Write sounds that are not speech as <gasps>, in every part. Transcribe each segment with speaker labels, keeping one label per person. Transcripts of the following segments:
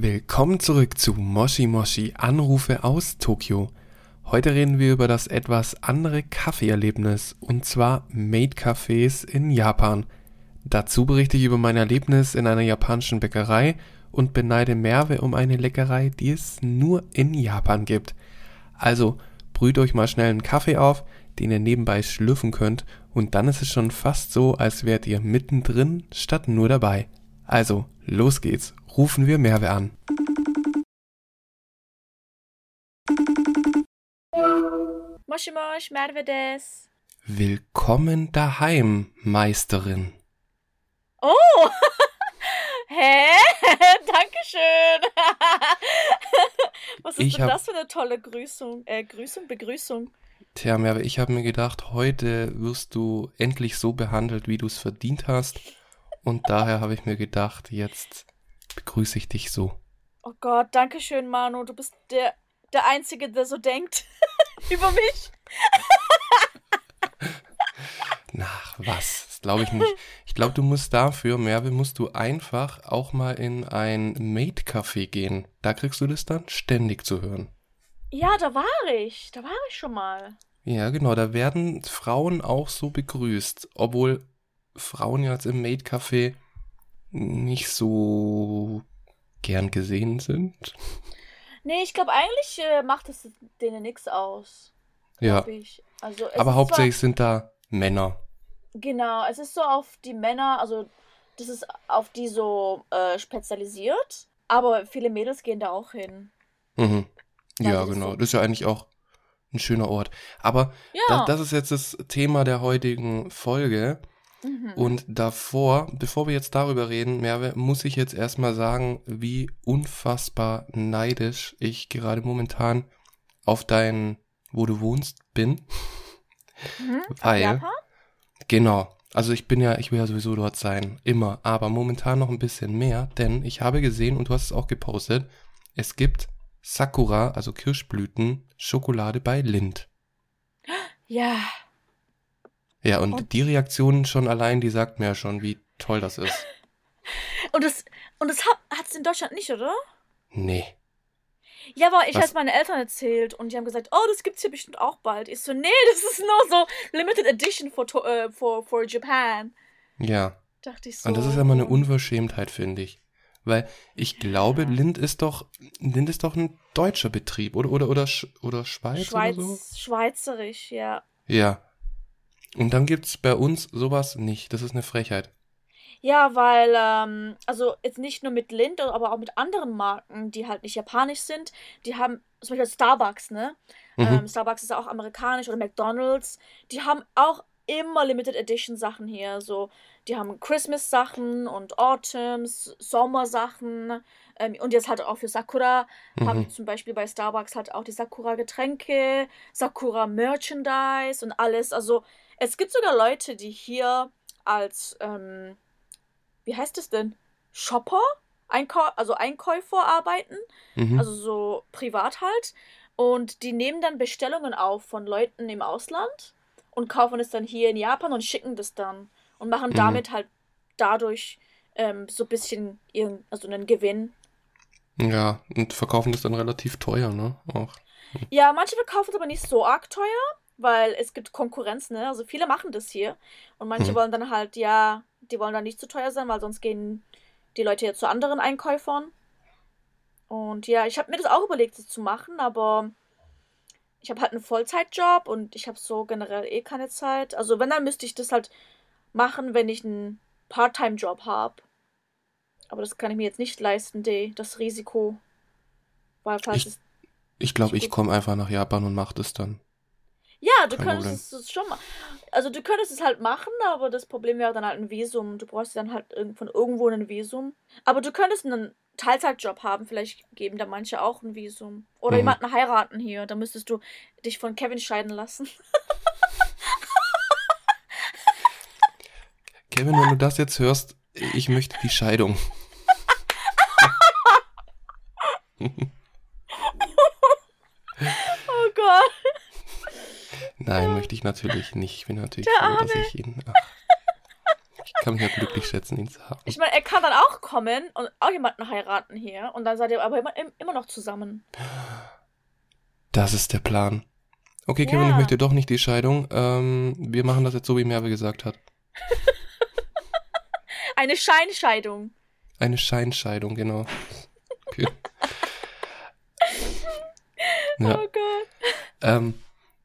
Speaker 1: Willkommen zurück zu Moshi Moshi Anrufe aus Tokio. Heute reden wir über das etwas andere Kaffeeerlebnis und zwar Maid-Cafés in Japan. Dazu berichte ich über mein Erlebnis in einer japanischen Bäckerei und beneide Merve um eine Leckerei, die es nur in Japan gibt. Also brüht euch mal schnell einen Kaffee auf, den ihr nebenbei schlürfen könnt und dann ist es schon fast so, als wärt ihr mittendrin statt nur dabei. Also, los geht's. Rufen wir Merve an.
Speaker 2: Moshi Mosh, Merve des.
Speaker 1: Willkommen daheim, Meisterin.
Speaker 2: Oh! <laughs> Hä? <laughs> Dankeschön. <laughs> Was ist
Speaker 1: Ich
Speaker 2: denn
Speaker 1: hab-
Speaker 2: das für eine tolle Grüßung? Äh, Grüßung, Begrüßung.
Speaker 1: Tja, Merve, ich habe mir gedacht, heute wirst du endlich so behandelt, wie du es verdient hast. Und daher habe ich mir gedacht, jetzt begrüße ich dich so.
Speaker 2: Oh Gott, Dankeschön, Manu. Du bist der, der Einzige, der so denkt <laughs> über mich.
Speaker 1: Ach, was? Das glaube ich nicht. Ich glaube, du musst dafür, Merve, musst du einfach auch mal in ein Maid-Café gehen. Da kriegst du das dann ständig zu hören.
Speaker 2: Ja, da war ich. Da war ich schon mal.
Speaker 1: Ja, genau, da werden Frauen auch so begrüßt, obwohl Frauen jetzt im Maid-Café nicht so gern gesehen sind.
Speaker 2: Nee, ich glaube, eigentlich äh, macht es denen nichts aus.
Speaker 1: Ja.
Speaker 2: Also,
Speaker 1: aber hauptsächlich sind da Männer.
Speaker 2: Zwar, genau, es ist so auf die Männer, also das ist auf die so äh, spezialisiert. Aber viele Mädels gehen da auch hin.
Speaker 1: Mhm.
Speaker 2: Ja,
Speaker 1: Ja,
Speaker 2: das
Speaker 1: genau.
Speaker 2: so.
Speaker 1: Das ist ja eigentlich auch ein schöner Ort. Aber
Speaker 2: Ja.
Speaker 1: das, das ist jetzt das Thema der heutigen Folge.
Speaker 2: Mhm.
Speaker 1: Und davor, bevor wir jetzt darüber reden, Merve, muss ich jetzt erstmal sagen, wie unfassbar neidisch ich gerade momentan auf dein, wo du wohnst, bin.
Speaker 2: Mhm.
Speaker 1: Weil,
Speaker 2: Japan?
Speaker 1: genau, also ich bin ja, ich will ja sowieso dort sein, immer, aber momentan noch ein bisschen mehr, denn ich habe gesehen, und du hast es auch gepostet, es gibt Sakura, also Kirschblüten, Schokolade bei Lind.
Speaker 2: Ja.
Speaker 1: Ja, und,
Speaker 2: Und-
Speaker 1: die Reaktion schon allein, die sagt mir ja schon, wie toll das ist. <laughs>
Speaker 2: Und das, und das hat es in Deutschland nicht, oder?
Speaker 1: Nee.
Speaker 2: Ja, aber ich habe meinen Eltern erzählt und die haben gesagt, oh, das gibt's hier bestimmt auch bald. Ich so, nee, das ist nur so Limited Edition for, To- äh, for, for Japan.
Speaker 1: Ja.
Speaker 2: Dachte ich so.
Speaker 1: Und das ist ja mal eine Unverschämtheit, finde ich. Weil ich glaube, Lind ist doch, Lind ist doch ein deutscher Betrieb, oder, oder, oder, oder Schweiz,
Speaker 2: Schweiz,
Speaker 1: oder so?
Speaker 2: Schweizerisch, ja.
Speaker 1: Ja. Und dann gibt's bei uns sowas nicht. Das ist eine Frechheit.
Speaker 2: Ja, weil, ähm, also jetzt nicht nur mit Lind, aber auch mit anderen Marken, die halt nicht japanisch sind. Die haben, zum Beispiel Starbucks, ne?
Speaker 1: Mhm.
Speaker 2: Ähm, Starbucks ist ja auch amerikanisch oder McDonald's. Die haben auch immer Limited Edition Sachen hier. So, die haben Christmas Sachen und Autumns, Sommersachen. Ähm, und jetzt halt auch für Sakura haben
Speaker 1: Mhm.
Speaker 2: die zum Beispiel bei Starbucks halt auch die Sakura Getränke, Sakura Merchandise und alles. Also es gibt sogar Leute, die hier als, ähm, wie heißt es denn? Shopper? Einkau also Einkäufer arbeiten
Speaker 1: Mhm.
Speaker 2: also so privat halt. Und die nehmen dann Bestellungen auf von Leuten im Ausland und kaufen es dann hier in Japan und schicken das dann und machen
Speaker 1: Mhm.
Speaker 2: damit halt dadurch ähm, so ein bisschen ihren, also einen Gewinn.
Speaker 1: ja, und verkaufen das dann relativ teuer, ne? Auch.
Speaker 2: Ja, manche verkaufen es aber nicht so arg teuer, weil es gibt Konkurrenz, ne? Also viele machen das hier und manche
Speaker 1: Mhm.
Speaker 2: wollen dann halt, ja, die wollen dann nicht zu teuer sein, weil sonst gehen die Leute ja zu anderen Einkäufern. Und ja, ich habe mir das auch überlegt, das zu machen, aber ich habe halt einen Vollzeitjob und ich habe so generell eh keine Zeit. Also wenn, dann müsste ich das halt machen, wenn ich einen Part-Time-Job habe. Aber das kann ich mir jetzt nicht leisten, die, das Risiko. Weil falls
Speaker 1: Ich-
Speaker 2: es
Speaker 1: Ich glaube,
Speaker 2: Nicht
Speaker 1: ich komme einfach nach Japan und mache das dann.
Speaker 2: Ja, du
Speaker 1: Kein
Speaker 2: könntest es schon mal. Also du könntest es halt machen, aber das Problem wäre dann halt ein Visum. Du brauchst dann halt von irgendwo ein Visum. Aber du könntest einen Teilzeitjob haben, vielleicht geben da manche auch ein Visum. Oder
Speaker 1: Mhm.
Speaker 2: jemanden heiraten hier. Da müsstest du dich von Kevin scheiden lassen. <laughs>
Speaker 1: Kevin, wenn du das jetzt hörst, ich möchte die Scheidung. <laughs>
Speaker 2: Oh Gott.
Speaker 1: Nein, möchte ich natürlich nicht. Ich bin natürlich
Speaker 2: Der
Speaker 1: froh, dass ich ihn. Ach, ich kann mich ja glücklich schätzen, ihn zu haben.
Speaker 2: Ich meine, er kann dann auch kommen und auch jemanden heiraten hier und dann seid ihr aber immer, immer noch zusammen.
Speaker 1: Das ist der Plan. Okay, Kevin,
Speaker 2: Ja.
Speaker 1: ich möchte doch nicht die Scheidung. Ähm, wir machen das jetzt so, wie Merve gesagt hat. <laughs>
Speaker 2: Eine Scheinscheidung.
Speaker 1: Eine Scheinscheidung, genau. Okay. <laughs> Ja.
Speaker 2: Oh Gott.
Speaker 1: Ähm,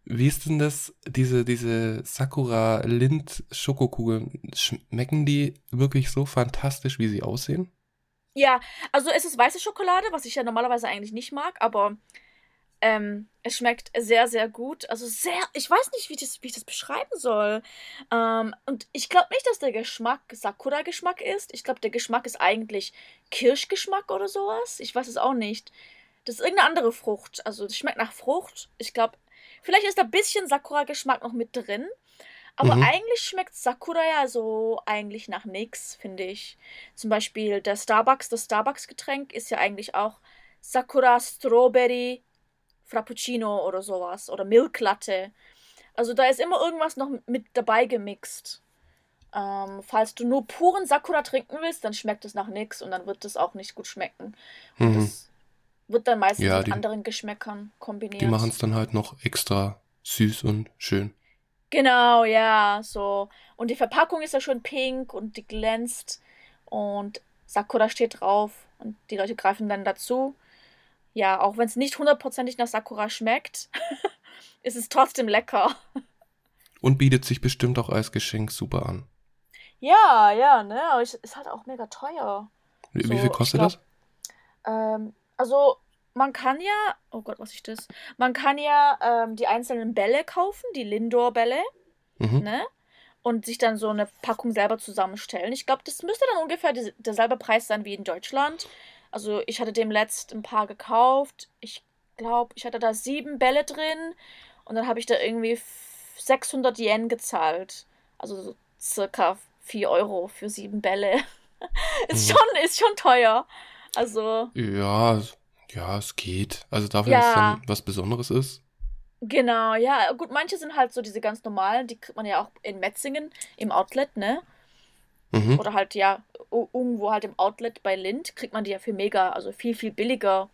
Speaker 1: wie ist denn das, diese, diese Sakura Lind Schokokugeln? Schmecken die wirklich so fantastisch, wie sie aussehen?
Speaker 2: Ja, also es ist weiße Schokolade, was ich ja normalerweise eigentlich nicht mag, aber ähm, es schmeckt sehr, sehr gut. Also sehr, ich weiß nicht, wie, das, wie ich das beschreiben soll. Ähm, und ich glaube nicht, dass der Geschmack Sakura-Geschmack ist. Ich glaube, der Geschmack ist eigentlich Kirschgeschmack oder sowas. Ich weiß es auch nicht. Das ist irgendeine andere Frucht. Also es schmeckt nach Frucht. Ich glaube, vielleicht ist da ein bisschen Sakura-Geschmack noch mit drin. Aber
Speaker 1: Mhm.
Speaker 2: eigentlich schmeckt Sakura ja so eigentlich nach nix, finde ich. Zum Beispiel der Starbucks, das Starbucks-Getränk ist ja eigentlich auch Sakura Strawberry Frappuccino oder sowas. Oder Milk Latte. Also da ist immer irgendwas noch mit dabei gemixt. Ähm, falls du nur puren Sakura trinken willst, dann schmeckt es nach nix und dann wird es auch nicht gut schmecken. Und
Speaker 1: Mhm.
Speaker 2: das wird dann meistens
Speaker 1: Ja,
Speaker 2: mit
Speaker 1: die-
Speaker 2: anderen Geschmäckern kombiniert.
Speaker 1: Die machen es dann halt noch extra süß und schön.
Speaker 2: Genau, ja, so. Und die Verpackung ist ja schon pink und die glänzt und Sakura steht drauf und die Leute greifen dann dazu. Ja, auch wenn es nicht hundertprozentig nach Sakura schmeckt, <laughs> ist es trotzdem lecker.
Speaker 1: Und bietet sich bestimmt auch als Geschenk super an.
Speaker 2: Ja, ja, ne, aber es ist halt auch mega teuer.
Speaker 1: Wie,
Speaker 2: So,
Speaker 1: viel kostet
Speaker 2: glaub-
Speaker 1: das?
Speaker 2: Ähm, also man kann ja, oh Gott, was ist das? Man kann ja ähm, die einzelnen Bälle kaufen, die Lindor-Bälle.
Speaker 1: Mhm.
Speaker 2: ne? Und sich dann so eine Packung selber zusammenstellen. Ich glaube, das müsste dann ungefähr die, derselbe Preis sein wie in Deutschland. Also ich hatte dem letzt ein paar gekauft. Ich glaube, ich hatte da sieben Bälle drin und dann habe ich da irgendwie f- 600 Yen gezahlt. Also so circa 4 Euro für sieben Bälle. <laughs> ist,
Speaker 1: Mhm.
Speaker 2: schon, ist schon teuer. Also
Speaker 1: Ja, es- ja, es geht. Also dafür, dass es
Speaker 2: Ja.
Speaker 1: dann was Besonderes ist.
Speaker 2: Genau, ja, gut, manche sind halt so diese ganz normalen, die kriegt man ja auch in Metzingen im Outlet, ne?
Speaker 1: Mhm.
Speaker 2: Oder halt ja, irgendwo halt im Outlet bei Lind kriegt man die ja für mega, also viel, viel billiger.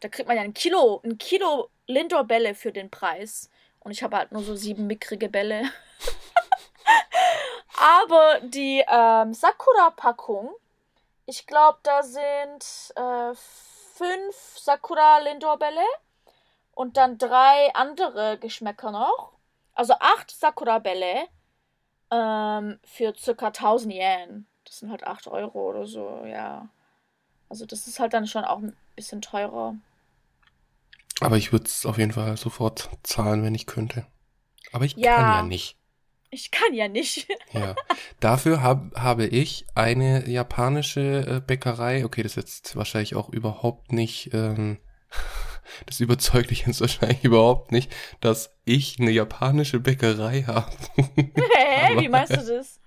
Speaker 2: Da kriegt man ja ein Kilo, ein Kilo Lindor-Bälle für den Preis. Und ich habe halt nur so sieben mickrige Bälle. <laughs> Aber die ähm, Sakura-Packung, ich glaube, da sind äh, fünf Sakura-Lindor-Bälle und dann drei andere Geschmäcker noch. Also acht Sakura-Bälle ähm, für circa 1000 Yen. Das sind halt 8 Euro oder so, ja. Also das ist halt dann schon auch ein bisschen teurer.
Speaker 1: Aber ich würde es auf jeden Fall sofort zahlen, wenn ich könnte. Aber ich
Speaker 2: Ja.
Speaker 1: kann ja nicht.
Speaker 2: Ich kann ja nicht. <laughs>
Speaker 1: Ja. Dafür hab, habe ich eine japanische äh, Bäckerei. Okay, das ist jetzt wahrscheinlich auch überhaupt nicht. Ähm, <laughs> das überzeugt dich jetzt wahrscheinlich überhaupt nicht, dass ich eine japanische Bäckerei <laughs> habe.
Speaker 2: Hä? Wie meinst du das?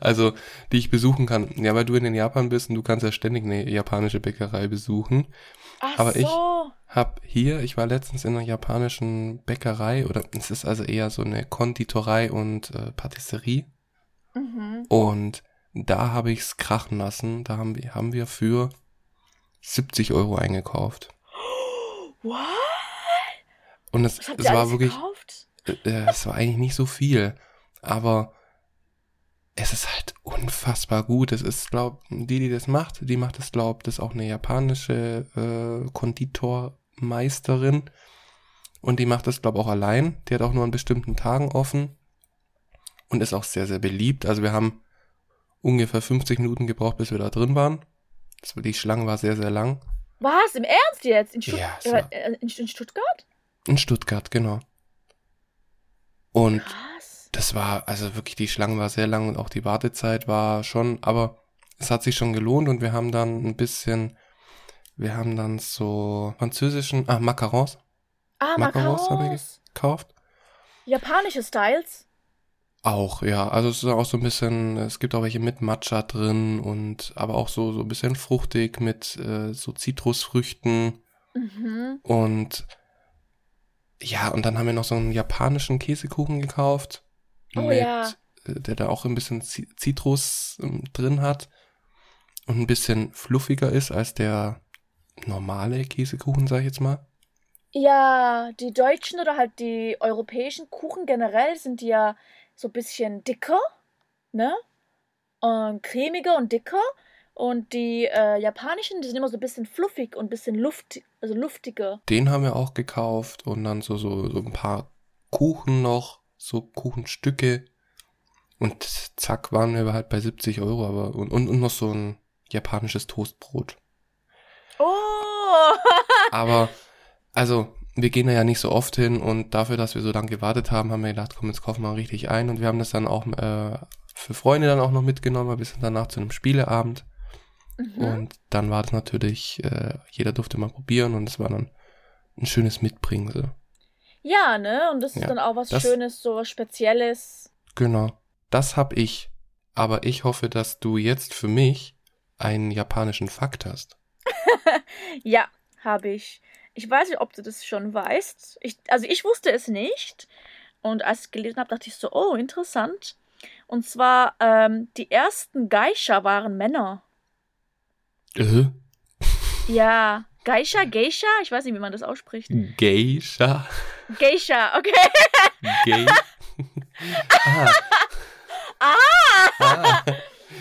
Speaker 1: Also, die ich besuchen kann. Ja, weil du in den Japan bist und du kannst ja ständig eine japanische Bäckerei besuchen.
Speaker 2: Ach
Speaker 1: Aber ich-
Speaker 2: so.
Speaker 1: Hab hier, ich war letztens in einer japanischen Bäckerei oder es ist also eher so eine Konditorei und äh, Patisserie.
Speaker 2: Mhm.
Speaker 1: Und da habe ich's krachen lassen. Da haben wir, haben wir für 70 Euro eingekauft.
Speaker 2: What?
Speaker 1: Und es, es war wirklich,
Speaker 2: gekauft?
Speaker 1: äh, es war eigentlich nicht so viel. Aber es ist halt unfassbar gut. Es ist, glaub, die, die das macht, die macht es, glaub, das ist auch eine japanische äh, Konditormeisterin. Und die macht das, glaub, auch allein. Die hat auch nur an bestimmten Tagen offen. Und ist auch sehr, sehr beliebt. Also wir haben ungefähr 50 Minuten gebraucht, bis wir da drin waren. Das, die Schlange war sehr, sehr lang.
Speaker 2: Was? Im Ernst jetzt? In, Stutt
Speaker 1: Ja,
Speaker 2: äh,
Speaker 1: war-
Speaker 2: äh, in, in Stuttgart?
Speaker 1: In Stuttgart, genau. Und
Speaker 2: Krass.
Speaker 1: das war, also wirklich, die Schlange war sehr lang und auch die Wartezeit war schon, aber es hat sich schon gelohnt und wir haben dann ein bisschen, wir haben dann so französischen, ah, Macarons
Speaker 2: Ah,
Speaker 1: Macarons haben wir
Speaker 2: Macarons.
Speaker 1: gekauft.
Speaker 2: Japanische Styles?
Speaker 1: Auch, ja. Also es ist auch so ein bisschen, es gibt auch welche mit Matcha drin und aber auch so, so ein bisschen fruchtig mit äh, so Zitrusfrüchten
Speaker 2: Mhm.
Speaker 1: und ja, und dann haben wir noch so einen japanischen Käsekuchen gekauft
Speaker 2: Oh
Speaker 1: mit
Speaker 2: ja.
Speaker 1: der da auch ein bisschen Zitrus ähm, drin hat und ein bisschen fluffiger ist als der normale Käsekuchen, sag ich jetzt mal.
Speaker 2: Ja, die deutschen oder halt die europäischen Kuchen generell sind ja so ein bisschen dicker, ne? Und cremiger und dicker. Und die äh, japanischen, die sind immer so ein bisschen fluffig und ein bisschen luft, also luftiger.
Speaker 1: Den haben wir auch gekauft und dann so, so, so ein paar Kuchen noch, so Kuchenstücke. Und zack, waren wir halt bei 70 Euro, aber und, und, und noch so ein japanisches Toastbrot.
Speaker 2: Oh! <laughs>
Speaker 1: aber, also, wir gehen da ja nicht so oft hin und dafür, dass wir so lange gewartet haben, haben wir gedacht, komm, jetzt kaufen wir richtig ein und wir haben das dann auch äh, für Freunde dann auch noch mitgenommen, weil wir sind danach zu einem Spieleabend Mhm. Und dann war das natürlich, äh, jeder durfte mal probieren und es war dann ein schönes Mitbringsel.
Speaker 2: Ja, ne? Und das ja, ist dann auch was das, Schönes, so was Spezielles.
Speaker 1: Genau. Das hab ich. Aber ich hoffe, dass du jetzt für mich einen japanischen Fakt hast. <laughs>
Speaker 2: ja, habe ich. Ich weiß nicht, ob du das schon weißt. Ich, also ich wusste es nicht. Und als ich gelesen habe, dachte ich so, oh, interessant. Und zwar, ähm, die ersten Geisha waren Männer.
Speaker 1: Äh?
Speaker 2: Ja, Geisha, Geisha? Ich weiß nicht, wie man das ausspricht.
Speaker 1: Geisha.
Speaker 2: Geisha, okay.
Speaker 1: Gay. <laughs>
Speaker 2: ah. ah.
Speaker 1: ah.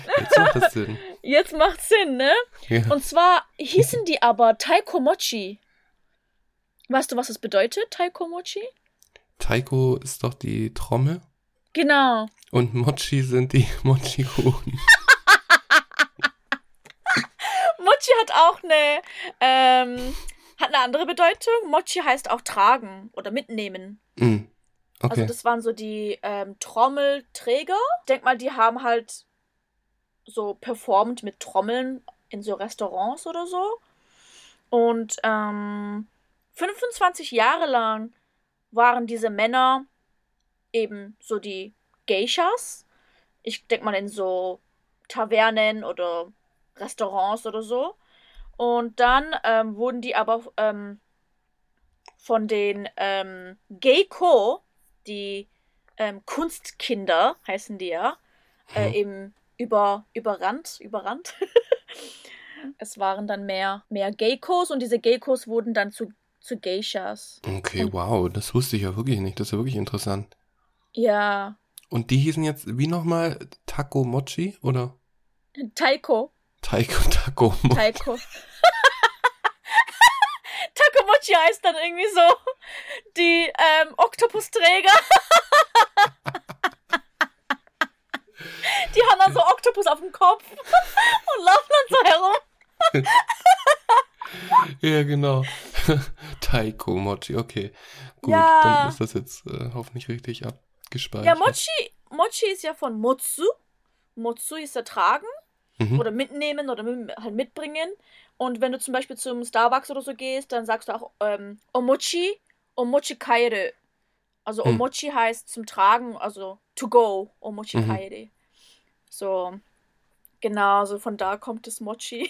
Speaker 1: <laughs> Jetzt macht das Sinn.
Speaker 2: Jetzt macht Sinn, ne? Ja. Und zwar hießen die aber Taiko Mochi. Weißt du, was das bedeutet, Taiko Mochi?
Speaker 1: Taiko ist doch die Trommel.
Speaker 2: Genau.
Speaker 1: Und Mochi sind die <laughs> Mochi-Kuchen. <laughs>
Speaker 2: Mochi hat auch eine, ähm, hat eine andere Bedeutung. Mochi heißt auch tragen oder mitnehmen.
Speaker 1: Mm. Okay.
Speaker 2: Also das waren so die ähm, Trommelträger. Ich denk mal, die haben halt so performt mit Trommeln in so Restaurants oder so. Und ähm, 25 Jahre lang waren diese Männer eben so die Geishas. Ich denke mal in so Tavernen oder Restaurants oder so. Und dann ähm, wurden die aber ähm, von den ähm, Geiko, die ähm, Kunstkinder heißen die ja, äh, eben über, überrannt, überrannt. <laughs> es waren dann mehr, mehr Geikos und diese Geikos wurden dann zu, zu Geishas.
Speaker 1: Okay, und, wow, das wusste ich ja wirklich nicht. Das ist ja wirklich interessant.
Speaker 2: Ja.
Speaker 1: Und die hießen jetzt wie nochmal Taco Mochi oder?
Speaker 2: Taiko.
Speaker 1: Taiko <laughs> Taco
Speaker 2: Mochi. Taiko. <laughs> Taco Mochi heißt dann irgendwie so die ähm, Oktopusträger. Die haben dann so Oktopus auf dem Kopf <laughs> und laufen dann so herum. <laughs>
Speaker 1: ja, genau. <laughs> Taiko Mochi, okay. Gut, ja. dann ist das jetzt äh, hoffentlich richtig abgespeichert.
Speaker 2: Ja, Mochi, Mochi ist ja von Motsu. Motsu ist ja tragen mhm. oder mitnehmen oder mit, halt mitbringen. Und wenn du zum Beispiel zum Starbucks oder so gehst, dann sagst du auch ähm, Omochi, Omochi kaire. Also mhm. Omochi heißt zum Tragen, also to go, Omochi mhm. kaire. So, genau, so von da kommt das Mochi.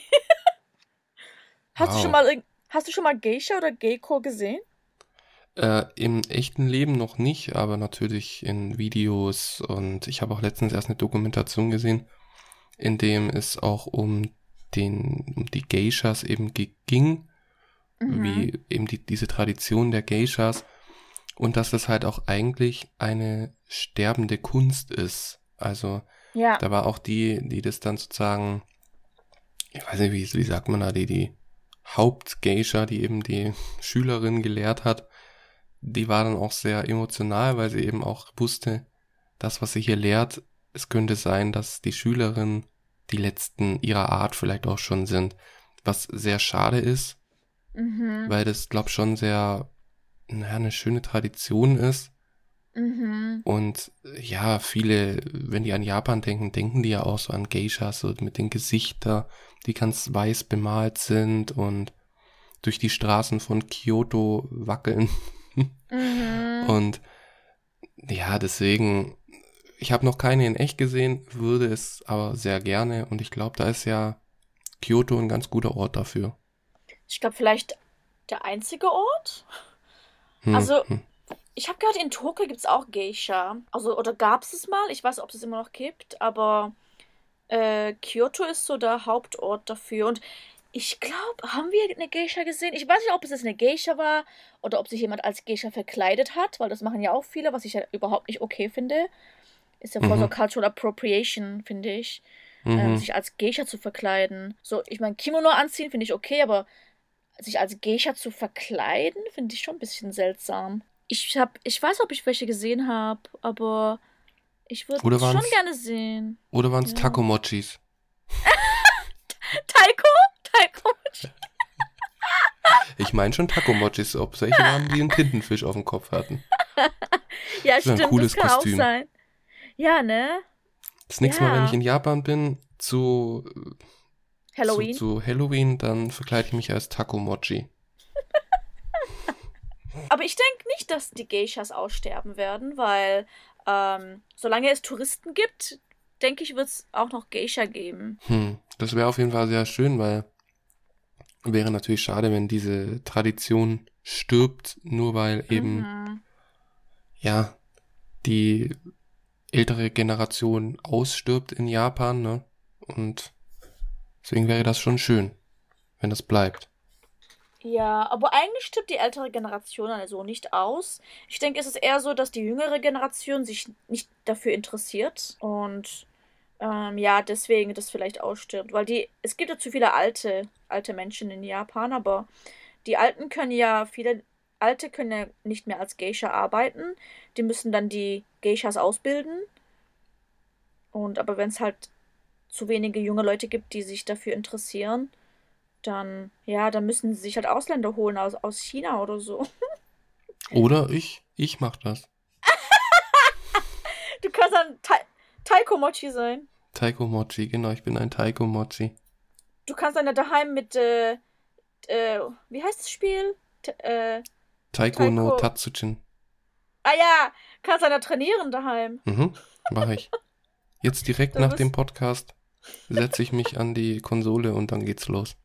Speaker 2: <laughs> hast, wow. du schon mal, hast du schon mal Geisha oder Geiko gesehen?
Speaker 1: Äh, Im echten Leben noch nicht, aber natürlich in Videos und ich habe auch letztens erst eine Dokumentation gesehen in dem es auch um den, um die Geishas eben ging, mhm. wie eben die, diese Tradition der Geishas und dass das halt auch eigentlich eine sterbende Kunst ist. Also ja. da war auch die, die das dann sozusagen, ich weiß nicht, wie, wie sagt man da, die, die Hauptgeisha, die eben die Schülerin gelehrt hat, die war dann auch sehr emotional, weil sie eben auch wusste, das, was sie hier lehrt, es könnte sein, dass die Schülerin die letzten ihrer Art vielleicht auch schon sind, was sehr schade ist, mhm. weil das, glaube schon sehr, naja, eine schöne Tradition ist. Mhm. Und ja, viele, wenn die an Japan denken, denken die ja auch so an Geishas, so mit den Gesichtern, die ganz weiß bemalt sind und durch die Straßen von Kyoto wackeln. Mhm. Und ja, deswegen ich habe noch keine in echt gesehen, würde es aber sehr gerne und ich glaube, da ist ja Kyoto ein ganz guter Ort dafür.
Speaker 2: Ich glaube, vielleicht der einzige Ort. Hm, also, hm. Ich habe gehört, in Tokio gibt es auch Geisha. Also, oder gab es es mal? Ich weiß, ob es es immer noch gibt, aber äh, Kyoto ist so der Hauptort dafür. Und ich glaube, haben wir eine Geisha gesehen? Ich weiß nicht, ob es jetzt eine Geisha war oder ob sich jemand als Geisha verkleidet hat, weil das machen ja auch viele, was ich ja überhaupt nicht okay finde. Ist ja voll so
Speaker 1: Mhm.
Speaker 2: Cultural Appropriation, finde ich.
Speaker 1: Mhm.
Speaker 2: Ähm, sich als Geisha zu verkleiden. So, ich meine, Kimono anziehen finde ich okay, aber sich als Geisha zu verkleiden, finde ich schon ein bisschen seltsam. Ich hab, ich weiß, ob ich welche gesehen habe, aber ich würde
Speaker 1: Oder
Speaker 2: schon gerne sehen.
Speaker 1: Oder waren es
Speaker 2: Ja.
Speaker 1: Takomochis?
Speaker 2: Taiko? Taiko? <laughs>
Speaker 1: Ich meine schon Takomochis, ob es welche waren, die einen Tintenfisch auf dem Kopf hatten. <laughs>
Speaker 2: Ja,
Speaker 1: Das wär ein
Speaker 2: stimmt,
Speaker 1: cooles
Speaker 2: das kann
Speaker 1: Kostüm.
Speaker 2: auch sein. Ja, ne?
Speaker 1: Das nächste Mal, wenn
Speaker 2: Ja.
Speaker 1: ich in Japan bin, zu,
Speaker 2: Halloween.
Speaker 1: Zu, zu Halloween, dann verkleide ich mich als Takomochi. <laughs>
Speaker 2: Aber ich denke nicht, dass die Geishas aussterben werden, weil ähm, solange es Touristen gibt, denke ich, wird es auch noch Geisha geben.
Speaker 1: Hm, das wäre auf jeden Fall sehr schön, weil wäre natürlich schade, wenn diese Tradition stirbt, nur weil eben,
Speaker 2: Mhm.
Speaker 1: ja, die ältere Generation ausstirbt in Japan, ne? Und deswegen wäre das schon schön, wenn das bleibt.
Speaker 2: Ja, aber eigentlich stirbt die ältere Generation also nicht aus. Ich denke, es ist eher so, dass die jüngere Generation sich nicht dafür interessiert und ähm, ja, deswegen das vielleicht ausstirbt. Weil die, es gibt ja zu viele alte, alte Menschen in Japan, aber die Alten können ja, viele Alte können ja nicht mehr als Geisha arbeiten. Die müssen dann die Geishas ausbilden. Und aber wenn es halt zu wenige junge Leute gibt, die sich dafür interessieren, dann, ja, dann müssen sie sich halt Ausländer holen aus, aus China oder so. <laughs>
Speaker 1: Oder ich, ich mach das. <laughs>
Speaker 2: Du kannst dann Ta Taiko-Mochi sein.
Speaker 1: Taikomochi, genau, ich bin ein Taikomochi.
Speaker 2: Du kannst dann ja daheim mit, äh, äh, wie heißt das Spiel? T äh,
Speaker 1: Taiko no
Speaker 2: Taiko.
Speaker 1: Tatsujin.
Speaker 2: ah ja, kannst dann ja trainieren daheim.
Speaker 1: Mhm, mache ich. Jetzt direkt nach dem Podcast setze ich mich an die Konsole und dann geht's los.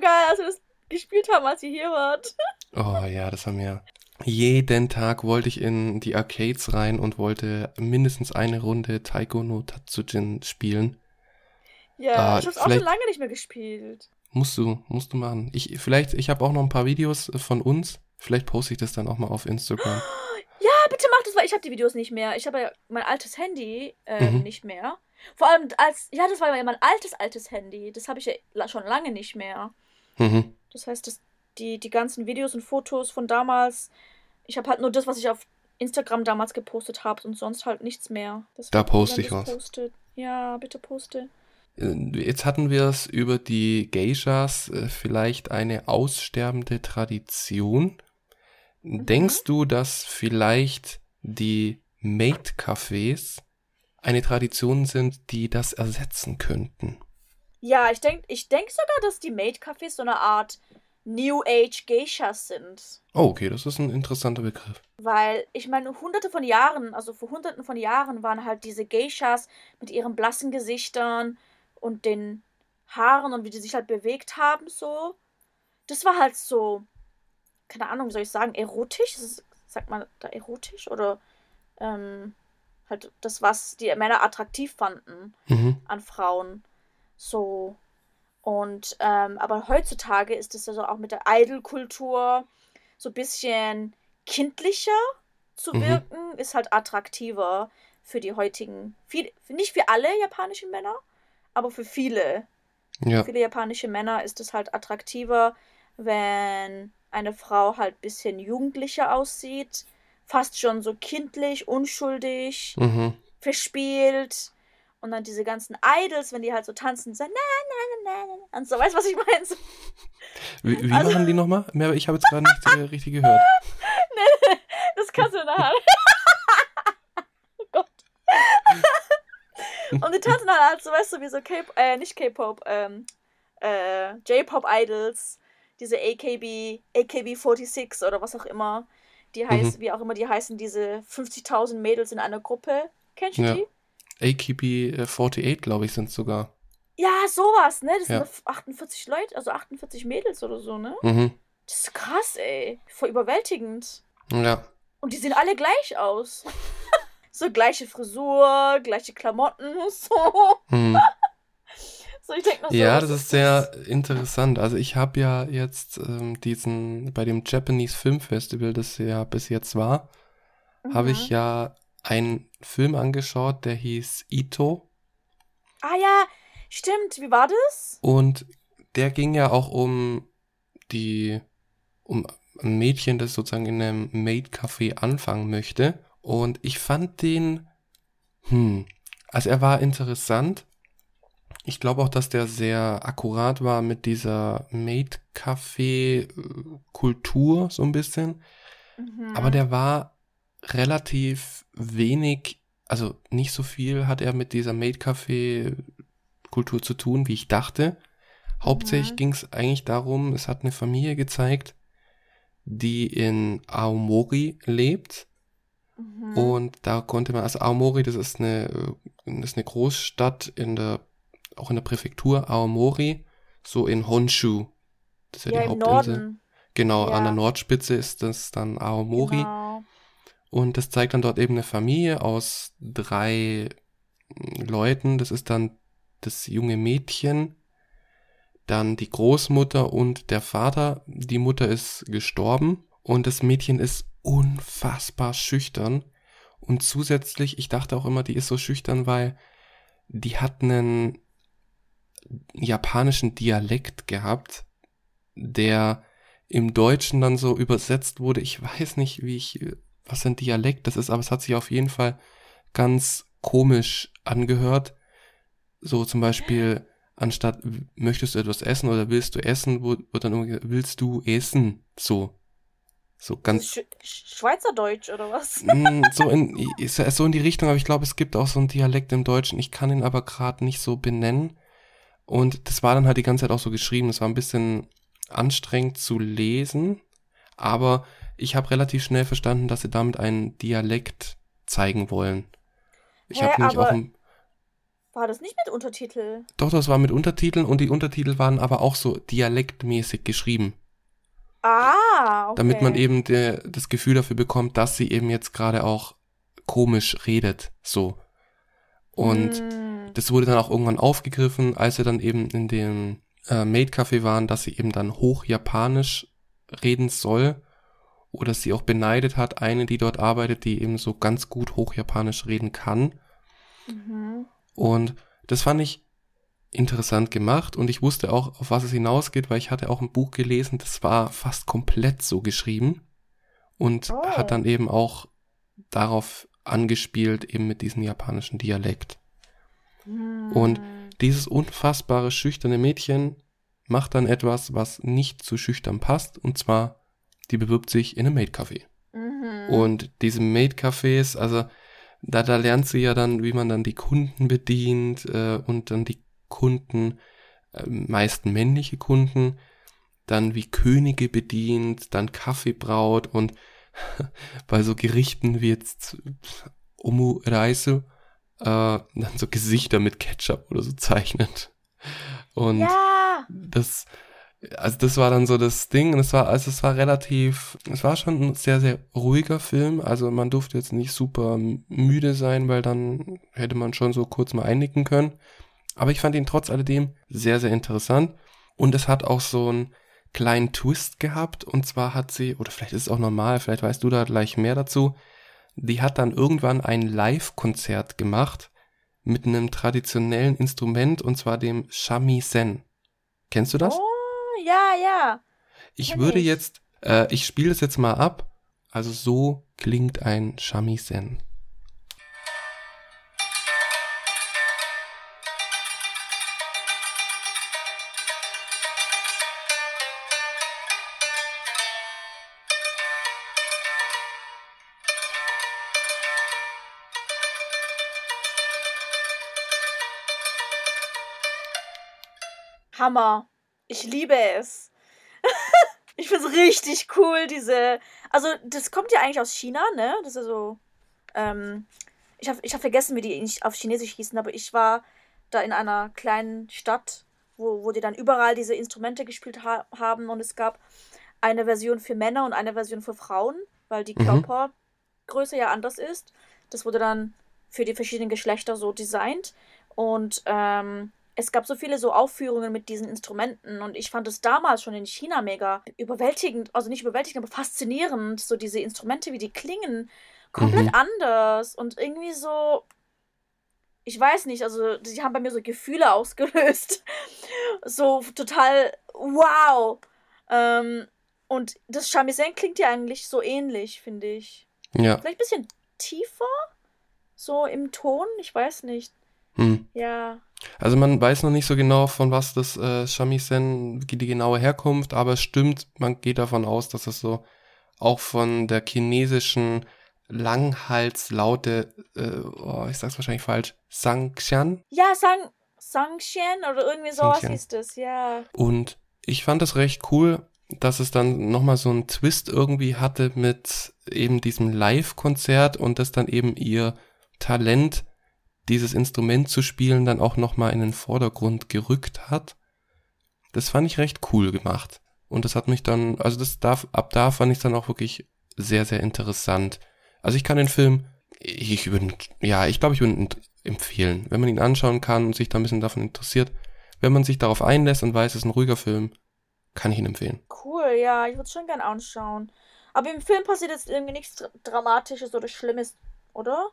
Speaker 2: Geil, als wir das gespielt haben, als ihr hier wart.
Speaker 1: Oh ja, das haben wir. Jeden Tag wollte ich in die Arcades rein und wollte mindestens eine Runde Taiko no Tatsujin spielen.
Speaker 2: Ja,
Speaker 1: Ah,
Speaker 2: ich hab's auch schon lange nicht mehr gespielt.
Speaker 1: Musst du, musst du machen. Ich, vielleicht, ich habe auch noch ein paar Videos von uns. Vielleicht poste ich das dann auch mal auf Instagram. <gasps>
Speaker 2: Ja, bitte mach das, weil ich habe die Videos nicht mehr. Ich habe ja mein altes Handy äh,
Speaker 1: Mhm.
Speaker 2: nicht mehr. Vor allem als, ja, das war ja mein altes, altes Handy. Das habe ich ja schon lange nicht mehr.
Speaker 1: Mhm.
Speaker 2: Das heißt, das, die, die ganzen Videos und Fotos von damals, ich habe halt nur das, was ich auf Instagram damals gepostet habe und sonst halt nichts mehr. Das
Speaker 1: Da poste ich was.
Speaker 2: Postet. Ja, bitte poste.
Speaker 1: Äh, Jetzt hatten wir es über die Geishas, äh, vielleicht eine aussterbende Tradition. Denkst du, dass vielleicht die Maid-Cafés eine Tradition sind, die das ersetzen könnten?
Speaker 2: Ja, ich denke ich denk sogar, dass die Maid-Cafés so eine Art New Age Geishas sind.
Speaker 1: Oh, okay, das ist ein interessanter Begriff.
Speaker 2: Weil, ich meine, hunderte von Jahren, also vor hunderten von Jahren waren halt diese Geishas mit ihren blassen Gesichtern und den Haaren und wie die sich halt bewegt haben, so. Das war halt so, keine Ahnung, wie soll ich sagen, erotisch? Ist, sagt man da erotisch? Oder ähm, halt das, was die Männer attraktiv fanden
Speaker 1: Mhm.
Speaker 2: an Frauen. So. Und, ähm, aber heutzutage ist es also auch mit der Idol-Kultur so ein bisschen kindlicher zu
Speaker 1: Mhm.
Speaker 2: wirken, ist halt attraktiver für die heutigen, viel, nicht für alle japanischen Männer, aber für viele.
Speaker 1: Ja,
Speaker 2: Viele japanische Männer ist es halt attraktiver, wenn eine Frau halt ein bisschen jugendlicher aussieht, fast schon so kindlich, unschuldig
Speaker 1: mhm.
Speaker 2: verspielt. Und dann diese ganzen Idols, wenn die halt so tanzen, so na na na na na und so, weißt du, was ich meine? So,
Speaker 1: Wie, wie
Speaker 2: Also-
Speaker 1: machen die nochmal? Ich habe jetzt gerade nicht äh, richtig gehört. <laughs>
Speaker 2: das kannst du nachher. <laughs> oh Gott. und die tanzen halt so, weißt du, wie so K äh, nicht K-Pop, ähm, äh, J-Pop-Idols, diese AKB, AKB46 oder was auch immer. Die heißt, wie auch immer die heißen, diese 50.000 Mädels in einer Gruppe. Kennst du
Speaker 1: Ja.
Speaker 2: die?
Speaker 1: AKB48, glaube ich, sind sogar.
Speaker 2: Ja, sowas, ne? Das
Speaker 1: Ja.
Speaker 2: sind 48 Leute, also 48 Mädels oder so, ne?
Speaker 1: Mhm.
Speaker 2: Das ist krass, ey. Voll überwältigend.
Speaker 1: Ja.
Speaker 2: Und die sehen alle gleich aus. <laughs> so gleiche Frisur, gleiche Klamotten, <laughs> so. Hm. <laughs>
Speaker 1: so ich denke noch so, Ja, das ist sehr interessant. Also ich habe ja jetzt ähm, diesen, bei dem Japanese Film Festival, das ja bis jetzt war, mhm. habe ich ja einen Film angeschaut, der hieß Ito.
Speaker 2: Ah ja, stimmt. Wie war das?
Speaker 1: Und der ging ja auch um die, um ein Mädchen, das sozusagen in einem Maid-Café anfangen möchte. Und ich fand den, hm, also er war interessant. Ich glaube auch, dass der sehr akkurat war mit dieser Maid-Café-Kultur so ein bisschen. Mhm. Aber der war relativ wenig, also nicht so viel hat er mit dieser Maid-Café-Kultur zu tun, wie ich dachte. Hauptsächlich mhm. ging es eigentlich darum, es hat eine Familie gezeigt, die in Aomori lebt. Mhm. Und da konnte man, also Aomori, das ist eine, das ist eine Großstadt in der, auch in der Präfektur Aomori, so in Honshu. Das ist ja, ja die Hauptinsel. Norden. Genau, ja. an der Nordspitze ist das dann Aomori. Genau. Und das zeigt dann dort eben eine Familie aus drei Leuten. Das ist dann das junge Mädchen, dann die Großmutter und der Vater. Die Mutter ist gestorben und das Mädchen ist unfassbar schüchtern. Und zusätzlich, ich dachte auch immer, die ist so schüchtern, weil die hat einen japanischen Dialekt gehabt, der im Deutschen dann so übersetzt wurde. Ich weiß nicht, wie ich, was ein Dialekt das ist, aber es hat sich auf jeden Fall ganz komisch angehört. So zum Beispiel, anstatt möchtest du etwas essen oder willst du essen, wird dann irgendwie, willst du essen? So. So ganz.
Speaker 2: Sch Schweizerdeutsch oder was? <laughs>
Speaker 1: Mm, so in, so in die Richtung, aber ich glaube, es gibt auch so einen Dialekt im Deutschen. Ich kann ihn aber gerade nicht so benennen. Und das war dann halt die ganze Zeit auch so geschrieben. Das war ein bisschen anstrengend zu lesen, aber ich habe relativ schnell verstanden, dass sie damit einen Dialekt zeigen wollen. Ich
Speaker 2: habe nämlich auch ein, war das nicht mit Untertitel?
Speaker 1: Doch, das war mit Untertiteln und die Untertitel waren aber auch so dialektmäßig geschrieben.
Speaker 2: Ah, okay.
Speaker 1: Damit man eben der, das Gefühl dafür bekommt, dass sie eben jetzt gerade auch komisch redet, so. Und mm. das wurde dann auch irgendwann aufgegriffen, als sie dann eben in dem äh, Maid-Café waren, dass sie eben dann hochjapanisch reden soll. Oder sie auch beneidet hat, eine, die dort arbeitet, die eben so ganz gut hochjapanisch reden kann. Mhm. Und das fand ich interessant gemacht und ich wusste auch, auf was es hinausgeht, weil ich hatte auch ein Buch gelesen, das war fast komplett so geschrieben und oh. hat dann eben auch darauf angespielt, eben mit diesem japanischen Dialekt. Mm. Und dieses unfassbare schüchterne Mädchen macht dann etwas, was nicht zu schüchtern passt, und zwar, die bewirbt sich in einem Maid-Café. Mhm. Und diese Maid-Cafés, also da, da lernt sie ja dann, wie man dann die Kunden bedient äh, und dann die Kunden, äh, meist männliche Kunden, dann wie Könige bedient, dann Kaffee braut und <laughs> bei so Gerichten wie jetzt Omu Reise äh, dann so Gesichter mit Ketchup oder so zeichnet. Und ja. das, also das war dann so das Ding und es war, also es war relativ, es war schon ein sehr, sehr ruhiger Film. Also man durfte jetzt nicht super müde sein, weil dann hätte man schon so kurz mal einnicken können. Aber ich fand ihn trotz alledem sehr, sehr interessant. Und es hat auch so einen kleinen Twist gehabt. Und zwar hat sie, oder vielleicht ist es auch normal, vielleicht weißt du da gleich mehr dazu. Die hat dann irgendwann ein Live-Konzert gemacht mit einem traditionellen Instrument und zwar dem Shamisen. Kennst du das?
Speaker 2: Oh ja, ja.
Speaker 1: Ich würde ich. jetzt, äh, ich spiele das jetzt mal ab. Also so klingt ein Shamisen.
Speaker 2: Hammer. Ich liebe es. <laughs> ich finde es richtig cool, diese. Also, das kommt ja eigentlich aus China, ne? Das ist so. Ähm, ich habe ich hab vergessen, wie die auf Chinesisch hießen, aber ich war da in einer kleinen Stadt, wo, wo die dann überall diese Instrumente gespielt ha haben und es gab eine Version für Männer und eine Version für Frauen, weil die
Speaker 1: Mhm.
Speaker 2: Körpergröße ja anders ist. Das wurde dann für die verschiedenen Geschlechter so designt. Und ähm, es gab so viele so Aufführungen mit diesen Instrumenten und ich fand es damals schon in China mega überwältigend, also nicht überwältigend, aber faszinierend, so diese Instrumente, wie die klingen, komplett
Speaker 1: Mhm.
Speaker 2: anders und irgendwie so, ich weiß nicht, also sie haben bei mir so Gefühle <laughs> ausgelöst, so total wow. Ähm, und das Shamisen klingt ja eigentlich so ähnlich, finde ich.
Speaker 1: Ja.
Speaker 2: Vielleicht ein bisschen tiefer, so im Ton, ich weiß nicht.
Speaker 1: Hm.
Speaker 2: Ja.
Speaker 1: Also man weiß noch nicht so genau, von was das äh, Shamisen, die genaue Herkunft, aber es stimmt, man geht davon aus, dass es so auch von der chinesischen Langhalslaute, äh, oh, ich sag's wahrscheinlich falsch, Sangxian.
Speaker 2: Ja, Sang, Sangxian oder irgendwie sowas hieß das, ja.
Speaker 1: Und ich fand es recht cool, dass es dann nochmal so einen Twist irgendwie hatte mit eben diesem Live-Konzert und dass dann eben ihr Talent, dieses Instrument zu spielen, dann auch nochmal in den Vordergrund gerückt hat. Das fand ich recht cool gemacht. Und das hat mich dann, also das darf, ab da fand ich dann auch wirklich sehr, sehr interessant. Also ich kann den Film, ich würde, ja, ich glaube, ich würde ihn empfehlen, wenn man ihn anschauen kann und sich da ein bisschen davon interessiert. Wenn man sich darauf einlässt und weiß, es ist ein ruhiger Film, kann ich ihn empfehlen.
Speaker 2: Cool, ja, ich würde es schon gern anschauen. Aber im Film passiert jetzt irgendwie nichts Dra- Dramatisches oder Schlimmes, oder?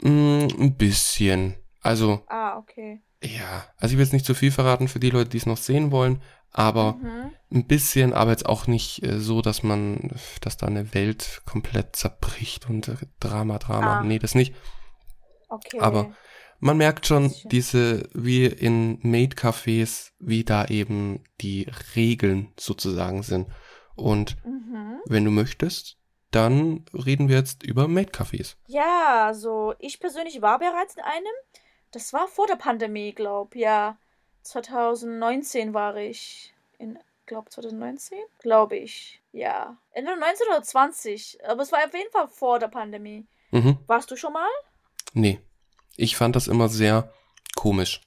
Speaker 1: Mm, ein bisschen. Also,
Speaker 2: Ah, okay.
Speaker 1: ja, also ich will jetzt nicht zu viel verraten für die Leute, die es noch sehen wollen, aber
Speaker 2: Mhm.
Speaker 1: ein bisschen, aber jetzt auch nicht äh, so, dass man, dass da eine Welt komplett zerbricht und äh, Drama, Drama.
Speaker 2: Ah.
Speaker 1: Nee, das nicht.
Speaker 2: Okay.
Speaker 1: Aber Man merkt schon diese, wie in Maid-Cafés, wie da eben die Regeln sozusagen sind. Und
Speaker 2: Mhm.
Speaker 1: wenn du möchtest, dann reden wir jetzt über Maid-Cafés.
Speaker 2: Ja, also ich persönlich war bereits in einem. Das war vor der Pandemie, glaub, ja. 2019 war ich in, glaub, 2019? Glaube ich. Ja. Entweder 19 oder 20. Aber es war auf jeden Fall vor der Pandemie.
Speaker 1: Mhm.
Speaker 2: Warst du schon mal?
Speaker 1: Nee. Ich fand das immer sehr komisch.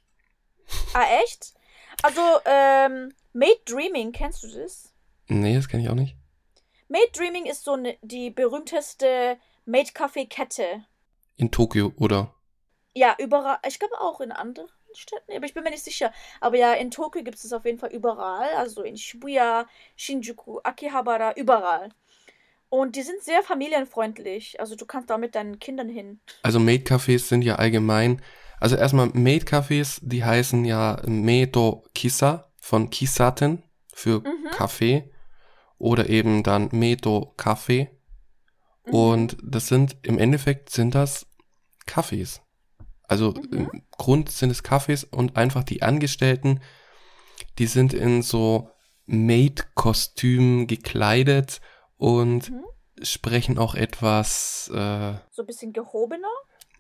Speaker 2: Ah, echt? Also, ähm, Made Dreaming, kennst du das?
Speaker 1: Nee, das kenne ich auch nicht.
Speaker 2: Made Dreaming ist so ne, die berühmteste Made Café Kette.
Speaker 1: In Tokio, oder?
Speaker 2: Ja, überall. Ich glaube auch in anderen Städten, aber ich bin mir nicht sicher. Aber ja, in Tokio gibt es es auf jeden Fall überall. Also in Shibuya, Shinjuku, Akihabara, überall. Und die sind sehr familienfreundlich. Also du kannst da mit deinen Kindern hin.
Speaker 1: Also Maid-Cafés sind ja allgemein, also erstmal Maid-Cafés, die heißen ja Medo Kisa von Kisaten für
Speaker 2: Mhm.
Speaker 1: Kaffee oder eben dann Medo Kaffee.
Speaker 2: Mhm.
Speaker 1: Und das sind, im Endeffekt sind das Cafés. Also
Speaker 2: Mhm.
Speaker 1: im Grund sind es Cafés und einfach die Angestellten, die sind in so Maid-Kostümen gekleidet und
Speaker 2: Mhm.
Speaker 1: sprechen auch etwas, äh,
Speaker 2: So ein bisschen gehobener.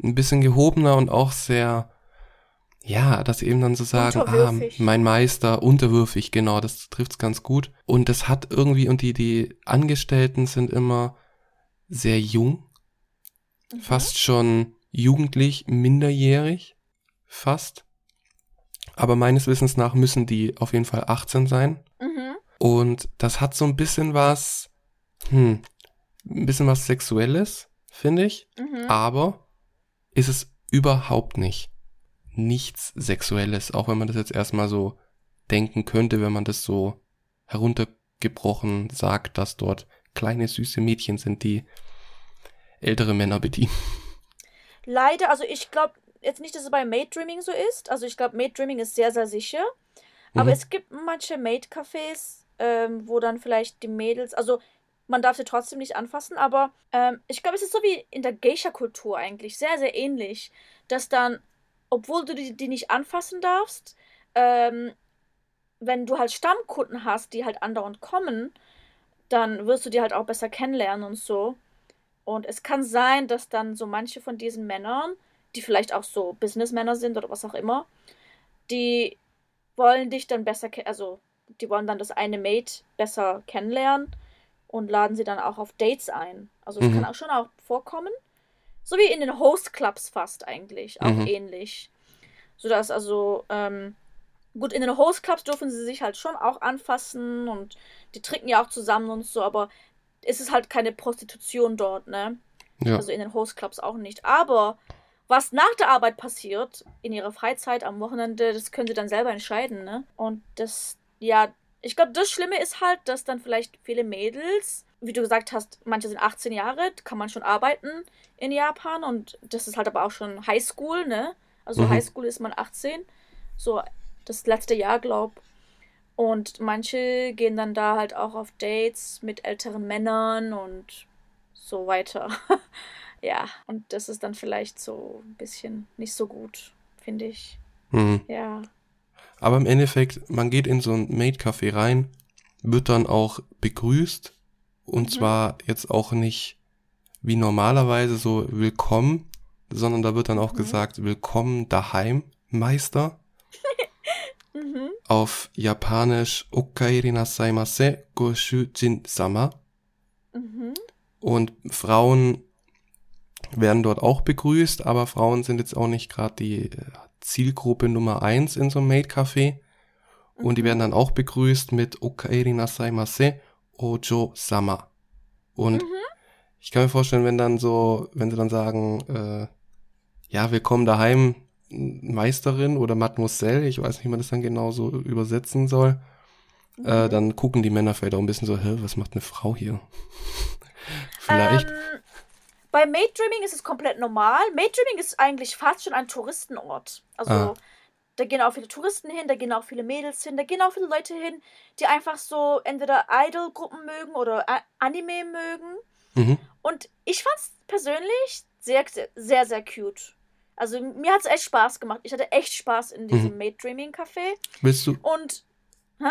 Speaker 1: ein bisschen gehobener und auch sehr, ja, dass sie eben dann so sagen, ah, mein Meister, unterwürfig, genau, das trifft's ganz gut. Und das hat irgendwie, und die, die Angestellten sind immer sehr jung,
Speaker 2: Mhm.
Speaker 1: fast schon jugendlich, minderjährig, fast. Aber meines Wissens nach müssen die auf jeden Fall 18 sein.
Speaker 2: Mhm.
Speaker 1: Und das hat so ein bisschen was, hm, ein bisschen was Sexuelles, finde ich.
Speaker 2: Mhm.
Speaker 1: Aber ist es überhaupt nicht. Nichts Sexuelles, auch wenn man das jetzt erstmal so denken könnte, wenn man das so heruntergebrochen sagt, dass dort kleine süße Mädchen sind, die ältere Männer bedienen.
Speaker 2: Leider, also ich glaube jetzt nicht, dass es bei Made Dreaming so ist. Also ich glaube, Made Dreaming ist sehr, sehr sicher. Aber
Speaker 1: Mhm.
Speaker 2: es gibt manche Maid-Cafés, ähm, wo dann vielleicht die Mädels, also man darf sie trotzdem nicht anfassen, aber ähm, ich glaube, es ist so wie in der Geisha-Kultur eigentlich, sehr, sehr ähnlich, dass dann, obwohl du die, die nicht anfassen darfst, ähm, wenn du halt Stammkunden hast, die halt andauernd kommen, dann wirst du die halt auch besser kennenlernen und so. Und es kann sein, dass dann so manche von diesen Männern, die vielleicht auch so Businessmänner sind oder was auch immer, die wollen dich dann besser, also die wollen dann das eine Mate besser kennenlernen und laden sie dann auch auf Dates ein. Also es
Speaker 1: Mhm.
Speaker 2: kann auch schon auch vorkommen. So wie in den Host Clubs fast eigentlich, auch
Speaker 1: Mhm.
Speaker 2: ähnlich. Sodass also, ähm, Gut, in den Host Clubs dürfen sie sich halt schon auch anfassen und die trinken ja auch zusammen und so, aber es ist halt keine Prostitution dort, ne? Ja. Also in den Host Clubs auch nicht. Aber was nach der Arbeit passiert, in ihrer Freizeit, am Wochenende, das können sie dann selber entscheiden, ne? Und das, ja, ich glaube, das Schlimme ist halt, dass dann vielleicht viele Mädels, wie du gesagt hast, manche sind 18 Jahre, kann man schon arbeiten in Japan und das ist halt aber auch schon Highschool, ne? Also mhm. Highschool ist man 18, so das letzte Jahr, glaub. Und manche gehen dann da halt auch auf Dates mit älteren Männern und so weiter. <laughs> ja, und das ist dann vielleicht so ein bisschen nicht so gut, finde ich. Mhm. Ja.
Speaker 1: Aber im Endeffekt, man geht in so ein Maid-Café rein, wird dann auch begrüßt und mhm. zwar jetzt auch nicht wie normalerweise so willkommen, sondern da wird dann auch mhm. gesagt, willkommen daheim, Meister. <laughs> mhm. Auf Japanisch Okairi nasaimase goshujin sama. Mhm. Und Frauen werden dort auch begrüßt, aber Frauen sind jetzt auch nicht gerade die äh, Zielgruppe Nummer eins in so einem Maid-Café. Und mhm. die werden dann auch begrüßt mit Okaeri nasaimase ojo sama. Und mhm. ich kann mir vorstellen, wenn dann so, wenn sie dann sagen, äh, ja, willkommen daheim, Meisterin oder Mademoiselle, ich weiß nicht, wie man das dann genau so übersetzen soll, äh, mhm. äh, dann gucken die Männer vielleicht auch ein bisschen so, hä, was macht eine Frau hier? <laughs>
Speaker 2: Vielleicht. Ähm, bei Maidreaming ist es komplett normal. Maidreaming ist eigentlich fast schon ein Touristenort. Also ah. Da gehen auch viele Touristen hin, da gehen auch viele Mädels hin, da gehen auch viele Leute hin, die einfach so entweder Idol-Gruppen mögen oder Anime mögen. Mhm. Und ich fand es persönlich sehr, sehr, sehr, cute. Also mir hat es echt Spaß gemacht. Ich hatte echt Spaß in diesem mhm. Maid-Dreaming-Café.
Speaker 1: Willst du?
Speaker 2: Und, hä?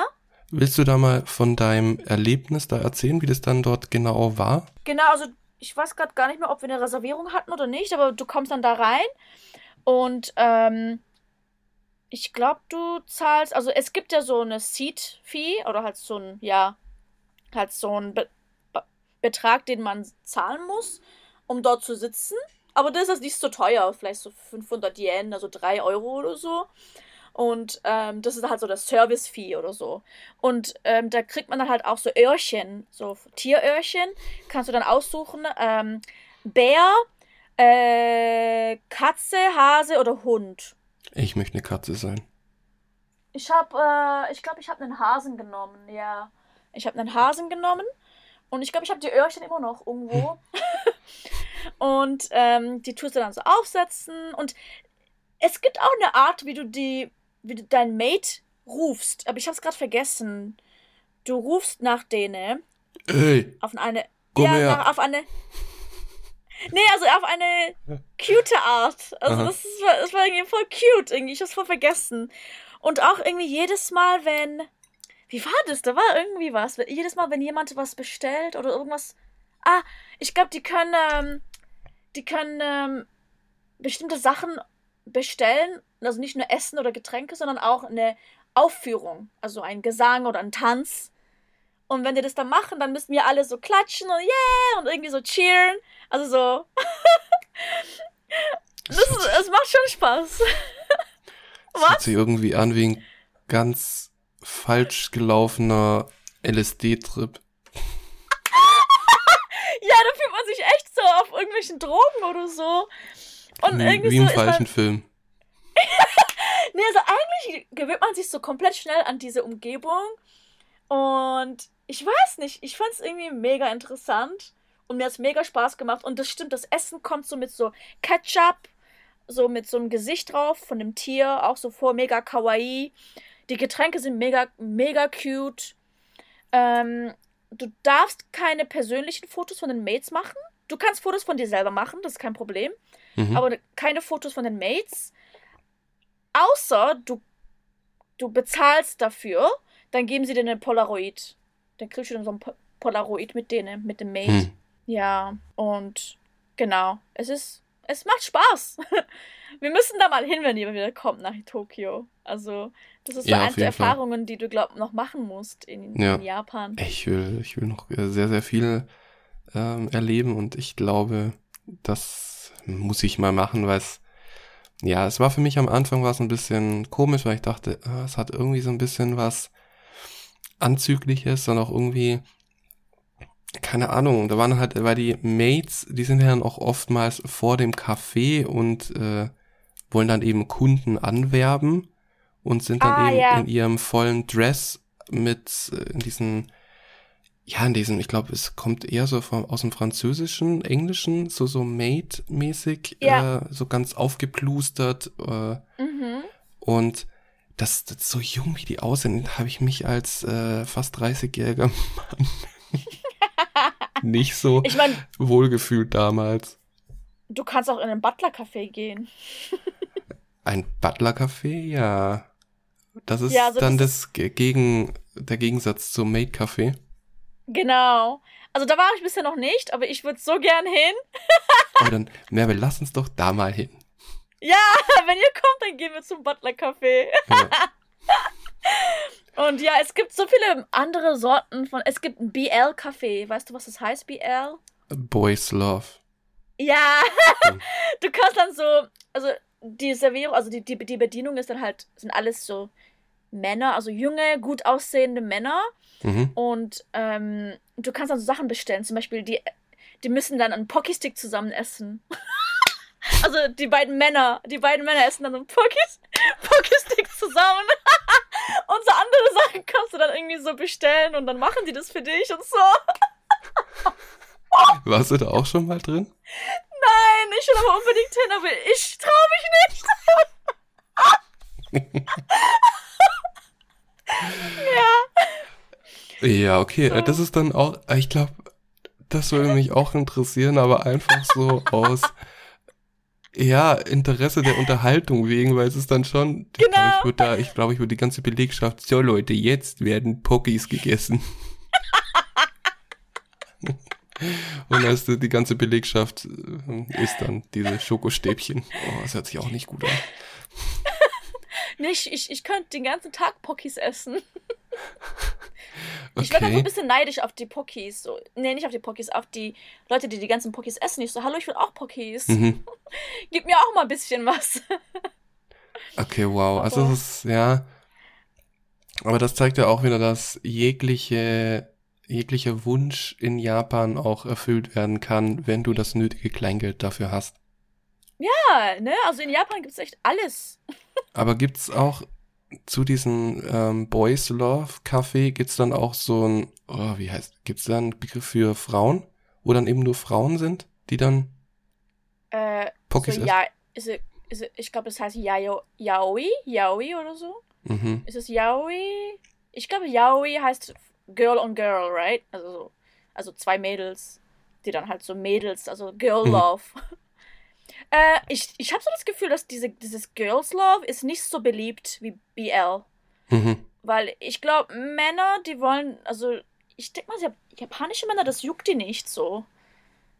Speaker 1: Willst du da mal von deinem Erlebnis da erzählen, wie das dann dort genau war?
Speaker 2: Genau, also ich weiß gerade gar nicht mehr, ob wir eine Reservierung hatten oder nicht, aber du kommst dann da rein und ähm, ich glaube, du zahlst, also es gibt ja so eine Seat-Fee oder halt so ein, ja, halt so ein Be Betrag, den man zahlen muss, um dort zu sitzen. Aber das ist nicht so teuer, vielleicht so 500 Yen, also 3 Euro oder so. Und ähm, das ist halt so das Service-Fee oder so. Und ähm, da kriegt man dann halt auch so Öhrchen, so Tieröhrchen. Kannst du dann aussuchen, ähm, Bär, äh, Katze, Hase oder Hund.
Speaker 1: Ich möchte eine Katze sein.
Speaker 2: Ich habe, äh, ich glaube, ich habe einen Hasen genommen, ja. Ich habe einen Hasen genommen und ich glaube, ich habe die Öhrchen immer noch irgendwo. <laughs> und ähm, die tust du dann so aufsetzen und es gibt auch eine Art, wie du die wie du dein Mate rufst, aber ich hab's gerade vergessen. Du rufst nach denen.
Speaker 1: Ey.
Speaker 2: Auf eine. Komm ja, nach, auf eine. Nee, also auf eine cute Art. Also das, ist, das war irgendwie voll cute irgendwie. Ich hab's voll vergessen. Und auch irgendwie jedes Mal, wenn. Wie war das? Da war irgendwie was. Jedes Mal, wenn jemand was bestellt oder irgendwas. Ah, ich glaube, die können. Ähm, die können ähm, bestimmte Sachen bestellen also nicht nur Essen oder Getränke, sondern auch eine Aufführung, also ein Gesang oder ein Tanz. Und wenn die das dann machen, dann müssen wir alle so klatschen und yeah und irgendwie so cheeren. Also so. <laughs> das, ist, es macht schon Spaß.
Speaker 1: Das hört sich irgendwie an wie ein ganz falsch gelaufener LSD-Trip. <laughs>
Speaker 2: ja, da fühlt man sich echt so auf irgendwelchen Drogen oder so.
Speaker 1: Und wie, irgendwie wie im so falschen Film. <laughs>
Speaker 2: nee, also eigentlich gewöhnt man sich so komplett schnell an diese Umgebung. Und ich weiß nicht, ich fand es irgendwie mega interessant. Und mir hat es mega Spaß gemacht. Und das stimmt, das Essen kommt so mit so Ketchup, so mit so einem Gesicht drauf von dem Tier, auch so vor, mega kawaii. Die Getränke sind mega, mega cute. Ähm, du darfst keine persönlichen Fotos von den Mates machen. Du kannst Fotos von dir selber machen, das ist kein Problem. Mhm. Aber keine Fotos von den Mates. Außer du, du bezahlst dafür, dann geben sie dir eine Polaroid. Dann kriegst du dann so ein Polaroid mit denen, mit dem Mate. Hm. Ja, und genau. Es ist, es macht Spaß. <laughs> Wir müssen da mal hin, wenn ihr wieder kommt nach Tokio. Also, das ist so ja, eine der Erfahrungen, Fall. die du, glaub noch machen musst in, ja. in, Japan.
Speaker 1: Ich will, ich will noch sehr, sehr viel ähm, erleben und ich glaube, das muss ich mal machen, weil es ja, es war für mich am Anfang was ein bisschen komisch, weil ich dachte, ah, es hat irgendwie so ein bisschen was Anzügliches und auch irgendwie, keine Ahnung, da waren halt, weil die Mates, die sind ja dann auch oftmals vor dem Café und äh, wollen dann eben Kunden anwerben und sind dann
Speaker 2: Ah,
Speaker 1: eben
Speaker 2: ja.
Speaker 1: in ihrem vollen Dress mit äh, in diesen, ja, in diesem, ich glaube, es kommt eher so vom, aus dem Französischen, Englischen, so so Maid-mäßig,
Speaker 2: Ja.
Speaker 1: äh, so ganz aufgeplustert äh,
Speaker 2: Mhm.
Speaker 1: und das, das so jung wie die aussehen, habe ich mich als äh, fast 30-jähriger <laughs> Mann nicht so
Speaker 2: Ich meine,
Speaker 1: wohlgefühlt damals.
Speaker 2: du kannst auch in ein Butler-Café gehen. <laughs>
Speaker 1: Ein Butler-Café, ja. Das ist
Speaker 2: Ja, also
Speaker 1: dann
Speaker 2: das
Speaker 1: das, Ge- Gegen, der Gegensatz zum Maid-Café.
Speaker 2: Genau. Also da war ich bisher noch nicht, aber ich würde so gern hin. <laughs>
Speaker 1: Aber dann, Merve, lass uns doch da mal hin.
Speaker 2: Ja, <laughs> wenn ihr kommt, dann gehen wir zum Butler-Café.
Speaker 1: Ja.
Speaker 2: Und ja, es gibt so viele andere Sorten von. Es gibt ein BL-Café. Weißt du, was das heißt, BL?
Speaker 1: Boys Love.
Speaker 2: Ja, <laughs> du kannst dann so, also die Servierung, also die, die, die Bedienung ist dann halt, sind alles so Männer, also junge, gut aussehende Männer.
Speaker 1: Mhm.
Speaker 2: Und ähm, du kannst dann so Sachen bestellen. Zum Beispiel, die, die müssen dann einen Pocky-Stick zusammen essen. <laughs> also die beiden Männer, die beiden Männer essen dann einen Pocky- <laughs> Pocky-Stick zusammen. Und so andere Sachen kannst du dann irgendwie so bestellen und dann machen die das für dich und so. <laughs>
Speaker 1: Warst du da auch schon mal drin?
Speaker 2: Nein, ich will aber unbedingt hin, aber ich traue mich nicht. <laughs>
Speaker 1: Ja, okay.
Speaker 2: So.
Speaker 1: äh, Das ist dann auch, ich glaube, das würde mich auch interessieren, aber einfach so aus, ja, Interesse der Unterhaltung wegen, weil es ist dann schon, ich glaube,
Speaker 2: Genau.
Speaker 1: ich würde da, ich glaube, ich würde die ganze Belegschaft, so Leute, jetzt werden Pokis gegessen. <laughs> Und dann ist die ganze Belegschaft äh, isst dann diese Schokostäbchen. Oh, das hört sich auch nicht gut an. <laughs>
Speaker 2: Nicht, ich, ich könnte den ganzen Tag Pokis essen. Ich werde auch so ein bisschen neidisch auf die Pokis. So. Nee, nicht auf die Pokis, auf die Leute, die die ganzen Pokis essen. Ich so, hallo, ich will auch Pokis.
Speaker 1: Mhm. <laughs> <laughs>
Speaker 2: Gib mir auch mal ein bisschen was. <laughs>
Speaker 1: Okay, wow. Also es ist, ja. Aber das zeigt ja auch wieder, dass jegliche, jeglicher Wunsch in Japan auch erfüllt werden kann, wenn du das nötige Kleingeld dafür hast.
Speaker 2: Ja, ne? Also in Japan gibt es echt alles. <laughs>
Speaker 1: Aber gibt's auch zu diesem ähm, Boys Love Café gibt's dann auch so ein, oh, wie heißt, gibt's da einen Begriff für Frauen, wo dann eben nur Frauen sind, die dann
Speaker 2: Äh,
Speaker 1: Pokis
Speaker 2: so,
Speaker 1: essen?
Speaker 2: ja, ist es, ist es, ich glaube, das heißt Yao, Yaoi, Yaoi oder so.
Speaker 1: Mhm.
Speaker 2: Ist es Yaoi? Ich glaube, Yaoi heißt Girl on Girl, right? Also, so, also zwei Mädels, die dann halt so Mädels, also Girl
Speaker 1: Mhm.
Speaker 2: Love. <laughs> äh, ich ich habe so das Gefühl, dass diese, dieses Girls Love ist nicht so beliebt wie BL.
Speaker 1: Mhm.
Speaker 2: Weil ich glaube, Männer, die wollen, also ich denke mal, Jap- japanische Männer, das juckt die nicht so.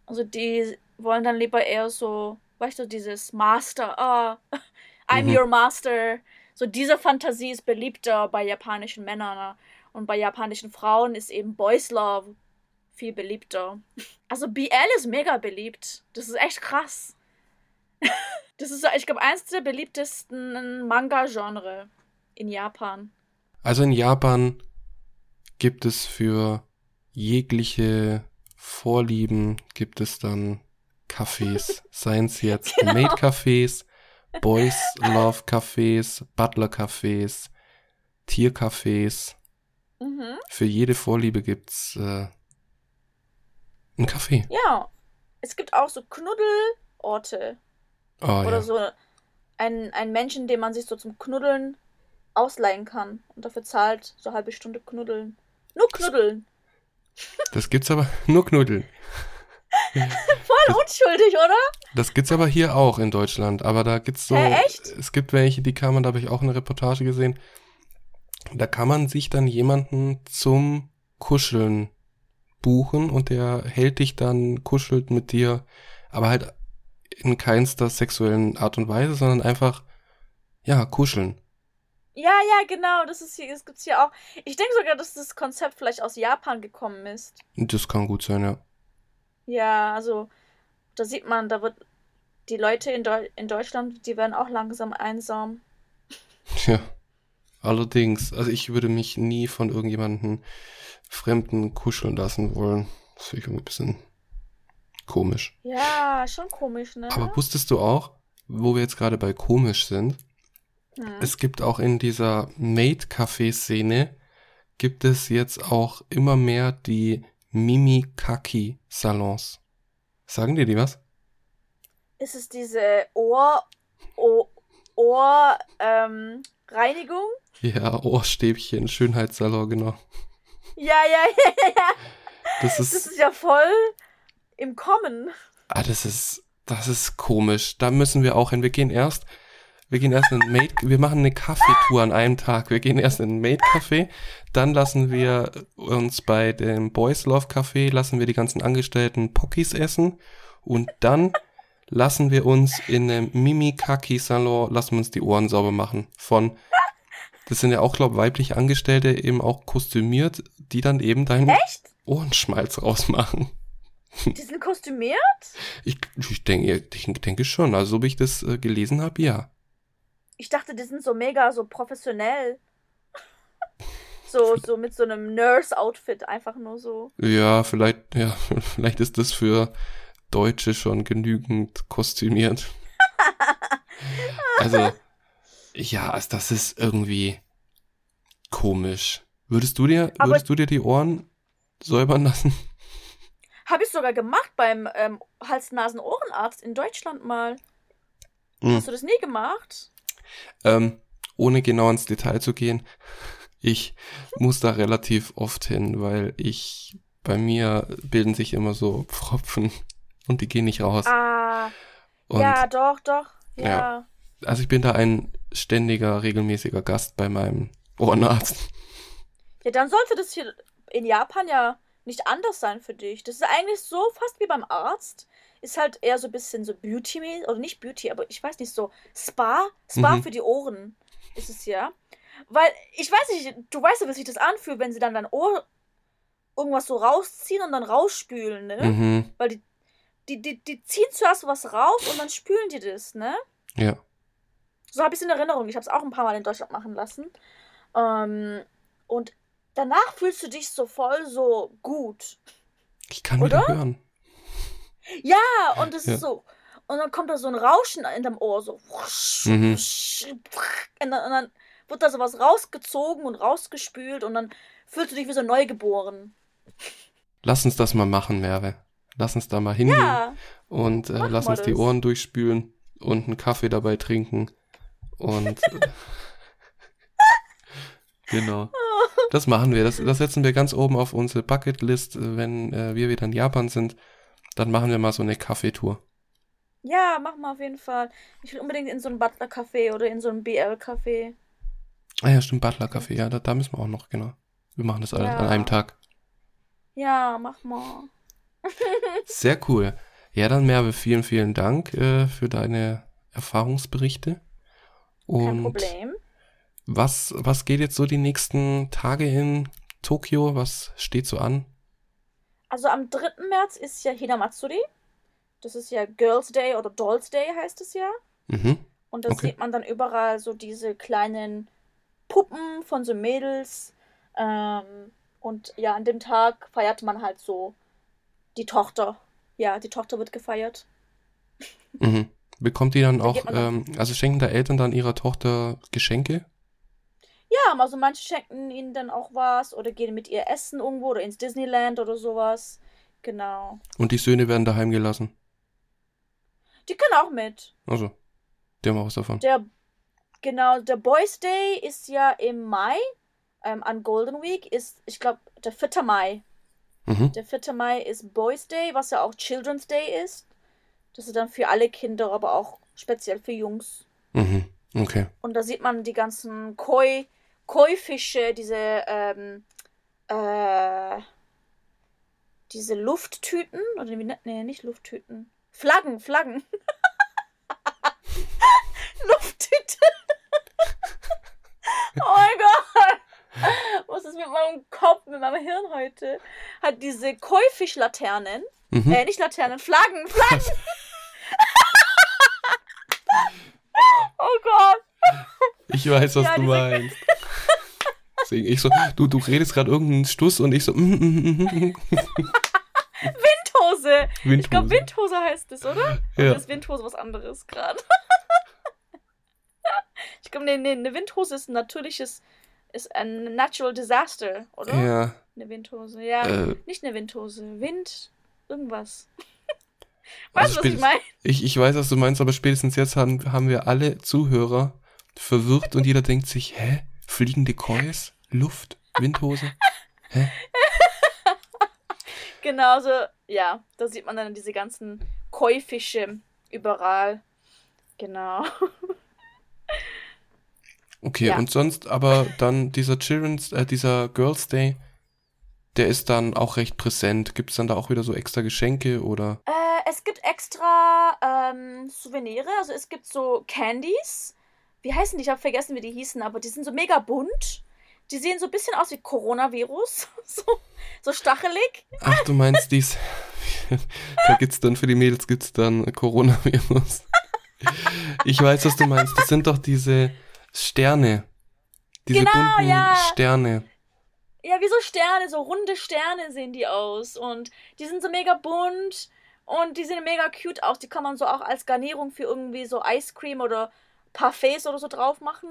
Speaker 2: Also die wollen dann lieber eher so, weißt du, dieses Master, ah, <laughs> I'm
Speaker 1: Mhm.
Speaker 2: your master. So diese Fantasie ist beliebter bei japanischen Männern. ne? Und bei japanischen Frauen ist eben Boys Love viel beliebter. <laughs> Also BL ist mega beliebt. Das ist echt krass. <laughs> Das ist, ich glaube, eins der beliebtesten Manga-Genre in Japan.
Speaker 1: Also in Japan gibt es für jegliche Vorlieben gibt es dann Cafés. <laughs> Seien es jetzt
Speaker 2: Genau.
Speaker 1: Maid-Cafés, Boys Love Cafés, Butler Cafés, Tiercafés.
Speaker 2: Mhm.
Speaker 1: Für jede Vorliebe gibt's äh, ein Café.
Speaker 2: Ja. Es gibt auch so Knuddelorte.
Speaker 1: Oh,
Speaker 2: oder
Speaker 1: ja.
Speaker 2: so ein, ein Menschen, den man sich so zum Knuddeln ausleihen kann. Und dafür zahlt so eine halbe Stunde knuddeln. Nur knuddeln.
Speaker 1: Das gibt's aber <laughs> nur Knuddeln. <laughs> <laughs>
Speaker 2: Voll unschuldig, oder?
Speaker 1: Das gibt's aber hier auch in Deutschland. Aber da gibt's so.
Speaker 2: Hä, echt?
Speaker 1: Es gibt welche, die kann man, da habe ich auch eine Reportage gesehen. Da kann man sich dann jemanden zum Kuscheln buchen und der hält dich dann, kuschelt mit dir, aber halt in keinster sexuellen Art und Weise, sondern einfach, ja, kuscheln.
Speaker 2: Ja, ja, genau. Das ist hier, das gibt's hier auch. Ich denke sogar, dass das Konzept vielleicht aus Japan gekommen ist.
Speaker 1: Das kann gut sein, ja.
Speaker 2: Ja, also da sieht man, da wird die Leute in, Deu in Deutschland, die werden auch langsam einsam.
Speaker 1: Ja, allerdings. Also ich würde mich nie von irgendjemandem Fremden kuscheln lassen wollen. Das finde ich irgendwie ein bisschen komisch.
Speaker 2: Ja, schon komisch, ne?
Speaker 1: Aber wusstest du auch, wo wir jetzt gerade bei komisch sind?
Speaker 2: Hm.
Speaker 1: Es gibt auch in dieser Maid-Café-Szene gibt es jetzt auch immer mehr die Mimikaki-Salons. Sagen dir die was?
Speaker 2: Ist es diese Ohr, Ohr, Ohr ähm, Reinigung?
Speaker 1: Ja, Ohrstäbchen, Schönheitssalon, genau.
Speaker 2: Ja, ja, <laughs> ja, ja.
Speaker 1: Das
Speaker 2: Das
Speaker 1: ist,
Speaker 2: ist ja voll im Kommen.
Speaker 1: ah, das ist, das ist komisch. Da müssen wir auch hin. Wir gehen erst, wir gehen erst in ein Maid, wir machen eine Kaffeetour an einem Tag. Wir gehen erst in ein Maid-Café, dann lassen wir uns bei dem Boys Love Café, lassen wir die ganzen Angestellten Pokis essen und dann lassen wir uns in einem Mimikaki-Salon, lassen wir uns die Ohren sauber machen. Von, das sind ja auch, glaube weibliche Angestellte, eben auch kostümiert, die dann eben deinen
Speaker 2: Echt?
Speaker 1: Ohrenschmalz rausmachen.
Speaker 2: Die sind kostümiert?
Speaker 1: Ich, ich, denke, ich denke schon. Also, so wie ich das äh, gelesen habe, ja.
Speaker 2: Ich dachte, die sind so mega, so professionell. <laughs> So, so mit so einem Nurse-Outfit, einfach nur so.
Speaker 1: Ja, vielleicht, ja, <laughs> vielleicht ist das für Deutsche schon genügend kostümiert. Also, ja, also das ist irgendwie komisch. Würdest du dir,
Speaker 2: Aber-
Speaker 1: würdest du dir die Ohren säubern lassen?
Speaker 2: Habe ich sogar gemacht beim ähm, Hals-Nasen-Ohrenarzt in Deutschland mal.
Speaker 1: Hm.
Speaker 2: Hast du das nie gemacht?
Speaker 1: Ähm, ohne genau ins Detail zu gehen, ich muss da relativ oft hin, weil ich, bei mir bilden sich immer so Pfropfen <laughs> und die gehen nicht raus.
Speaker 2: Ah,
Speaker 1: Und
Speaker 2: ja, doch, doch. Ja.
Speaker 1: Ja. also ich bin da ein ständiger, regelmäßiger Gast bei meinem Ohrenarzt.
Speaker 2: Ja, dann sollte das hier in Japan ja nicht anders sein für dich. Das ist eigentlich so fast wie beim Arzt. Ist halt eher so ein bisschen so Beauty, oder nicht Beauty, aber ich weiß nicht, so Spa, Spa
Speaker 1: Mhm.
Speaker 2: für die Ohren ist es ja. Weil, ich weiß nicht, du weißt ja, wie sich das anfühlt, wenn sie dann dein Ohr irgendwas so rausziehen und dann rausspülen, ne?
Speaker 1: Mhm,
Speaker 2: Weil die, die, die, die ziehen zuerst was raus und dann spülen die das, ne?
Speaker 1: ja.
Speaker 2: So habe ich es in Erinnerung. Ich habe es auch ein paar Mal in Deutschland machen lassen. Ähm, und danach fühlst du dich so voll so gut.
Speaker 1: Ich kann wieder
Speaker 2: Oder?
Speaker 1: hören.
Speaker 2: Ja, und es
Speaker 1: Ja.
Speaker 2: ist so. Und dann kommt da so ein Rauschen in deinem Ohr, so.
Speaker 1: Mhm.
Speaker 2: und, dann, und dann wird da sowas rausgezogen und rausgespült und dann fühlst du dich wie so neugeboren.
Speaker 1: Lass uns das mal machen, Merve. Lass uns da mal hingehen
Speaker 2: Ja,
Speaker 1: und äh, lass uns die
Speaker 2: das.
Speaker 1: Ohren durchspülen und einen Kaffee dabei trinken. Und <laughs> genau. Das machen wir. Das, das setzen wir ganz oben auf unsere Bucketlist. Wenn äh, wir wieder in Japan sind, dann machen wir mal so eine Kaffeetour.
Speaker 2: ja, mach mal auf jeden Fall. Ich will unbedingt in so ein Butler-Café oder in so ein BL-Café.
Speaker 1: Ah ja, stimmt, Butler Café. Ja, da, da müssen wir auch noch, genau. Wir machen das alles
Speaker 2: Ja.
Speaker 1: an einem Tag.
Speaker 2: Ja, mach mal. <laughs>
Speaker 1: Sehr cool. Ja, dann Merve, vielen, vielen Dank äh, für deine Erfahrungsberichte.
Speaker 2: Kein
Speaker 1: Und
Speaker 2: Problem.
Speaker 1: was, was geht jetzt so die nächsten Tage in Tokio? Was steht so an?
Speaker 2: Also am 3. März ist ja Hinamatsuri. Das ist ja Girls Day oder Dolls Day heißt es ja.
Speaker 1: Mhm.
Speaker 2: Und da
Speaker 1: Okay.
Speaker 2: sieht man dann überall so diese kleinen Puppen von so Mädels. Ähm, und ja, an dem Tag feiert man halt so die Tochter. Ja, die Tochter wird gefeiert.
Speaker 1: Mhm. Bekommt die dann
Speaker 2: Da
Speaker 1: auch, ähm, also schenken da Eltern dann ihrer Tochter Geschenke?
Speaker 2: Ja, also manche schenken ihnen dann auch was oder gehen mit ihr essen irgendwo oder ins Disneyland oder sowas. Genau.
Speaker 1: Und die Söhne werden daheim gelassen?
Speaker 2: Die können auch mit.
Speaker 1: Also, die haben auch was davon.
Speaker 2: Der, genau, der Boys Day ist ja im Mai. Ähm, an Golden Week ist, ich glaube, der 4. Mai.
Speaker 1: Mhm.
Speaker 2: Der 4. Mai ist Boys Day, was ja auch Children's Day ist. Das ist dann für alle Kinder, aber auch speziell für Jungs.
Speaker 1: Mhm. Okay.
Speaker 2: Und da sieht man die ganzen Koi, Koi-Fische, diese, ähm, äh, diese Lufttüten, oder wie nennt, nee, nicht Lufttüten. Flaggen, Flaggen. <laughs> Lufttüte. <laughs> oh mein Gott. Was ist mit meinem Kopf, mit meinem Hirn heute? Hat diese Koi-Fischlaternen,
Speaker 1: Mhm.
Speaker 2: äh, nicht Laternen, Flaggen, Flaggen. <laughs> oh Gott.
Speaker 1: Ich weiß, was
Speaker 2: Ja,
Speaker 1: du meinst. Deswegen ich so, du, du redest gerade irgendeinen Stuss und ich so, mm, mm, mm, mm,
Speaker 2: Windhose. Ich glaube,
Speaker 1: Windhose.
Speaker 2: Windhose heißt es, oder? Oder
Speaker 1: Ja.
Speaker 2: ist Windhose was anderes gerade? <laughs> ich glaube, nee, nee, eine Windhose ist ein natürliches, ist ein natural disaster, oder?
Speaker 1: Ja,
Speaker 2: Eine Windhose. Ja,
Speaker 1: äh,
Speaker 2: nicht eine Windhose. Wind, irgendwas. <laughs>
Speaker 1: Also
Speaker 2: weißt du, was ich meine?
Speaker 1: ich, ich weiß, was du meinst, aber spätestens jetzt haben, haben wir alle Zuhörer verwirrt und jeder denkt sich, hä? Fliegende Kois? Luft? Windhose? Hä? <laughs>
Speaker 2: Genau so, ja, da sieht man dann diese ganzen Koi-Fische überall. Genau. <laughs>
Speaker 1: Okay,
Speaker 2: Ja.
Speaker 1: und sonst aber dann dieser Children's, äh, dieser Girls Day, der ist dann auch recht präsent. Gibt's dann da auch wieder so extra Geschenke oder?
Speaker 2: Äh, es gibt extra ähm, Souvenire, also es gibt so Candies. Wie heißen die? Ich habe vergessen, wie die hießen, aber die sind so mega bunt. Die sehen so ein bisschen aus wie Coronavirus. <laughs> so, so stachelig.
Speaker 1: Ach, du meinst dies. da gibt's dann für die Mädels gibt's dann Coronavirus. ich weiß, was du meinst. Das sind doch diese Sterne. Diese
Speaker 2: Genau,
Speaker 1: bunten
Speaker 2: ja.
Speaker 1: Sterne.
Speaker 2: Ja, wie so Sterne, so runde Sterne sehen die aus. Und die sind so mega bunt und die sehen mega cute aus. Die kann man so auch als Garnierung für irgendwie so Ice Cream oder Parfaits oder so drauf machen.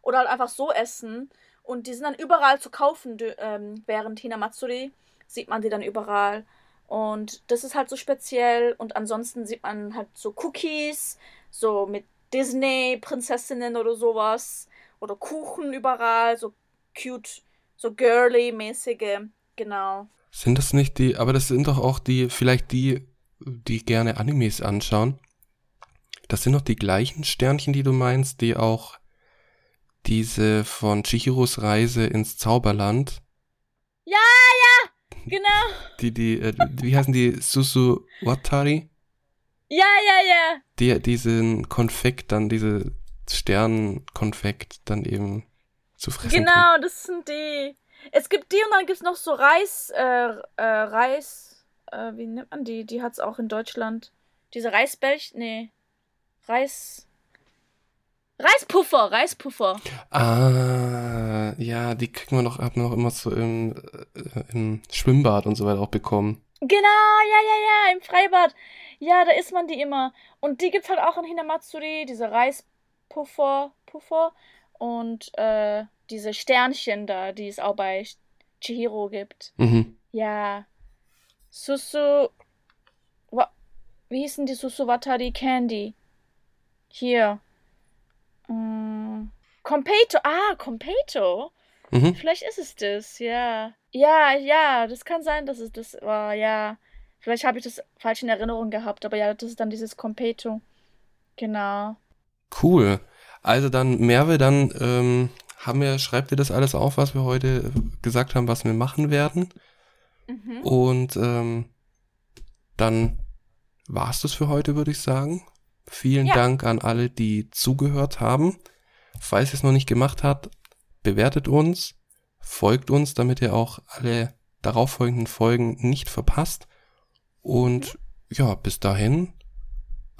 Speaker 2: Oder halt einfach so essen. Und die sind dann überall zu kaufen ähm, während Hinamatsuri. Sieht man die dann überall. Und das ist halt so speziell. Und ansonsten sieht man halt so Cookies, so mit Disney-Prinzessinnen oder sowas. Oder Kuchen überall, so cute, so girly-mäßige. Genau.
Speaker 1: Sind das nicht die, aber das sind doch auch die, vielleicht die, die gerne Animes anschauen. Das sind doch die gleichen Sternchen, die du meinst, die auch diese von Chihiros Reise ins Zauberland,
Speaker 2: Genau.
Speaker 1: die, die, äh, wie heißen die, Susu Watari?
Speaker 2: Ja, ja, ja.
Speaker 1: Die, diesen Konfekt dann, diese Sternkonfekt dann eben zu fressen.
Speaker 2: Genau, das sind die. Es gibt die und dann gibt es noch so Reis, äh, äh, Reis, äh, wie nennt man die? Die hat es auch in Deutschland. Diese Reisbällchen, nee. Reis. Reispuffer, Reispuffer.
Speaker 1: Ah, ja, die kriegen wir noch, haben wir noch immer so im, äh, im Schwimmbad und so weiter auch bekommen.
Speaker 2: Genau, ja, ja, ja, im Freibad. Ja, da isst man die immer. Und die gibt's halt auch in Hinamatsuri, diese Reispuffer, Puffer und äh, diese Sternchen da, die es auch bei Chihiro gibt.
Speaker 1: Mhm.
Speaker 2: Ja. Susu. Wa Wie hießen die Susu Watari Candy? Hier. Mm. Competo. Ah, Competo.
Speaker 1: Mhm.
Speaker 2: Vielleicht ist es das, ja. Ja, ja, das kann sein, dass es das war, ja. Vielleicht habe ich das falsch in Erinnerung gehabt, aber ja, das ist dann dieses Competo. Genau.
Speaker 1: Cool. Also dann, Merve, dann ähm, haben wir, schreibt dir das alles auf, was wir heute gesagt haben, was wir machen werden.
Speaker 2: Mhm.
Speaker 1: Und ähm, dann war's das für heute, würde ich sagen. Vielen
Speaker 2: Ja.
Speaker 1: Dank an alle, die zugehört haben. Falls ihr es noch nicht gemacht habt, bewertet uns, folgt uns, damit ihr auch alle darauffolgenden Folgen nicht verpasst. Und ja, bis dahin,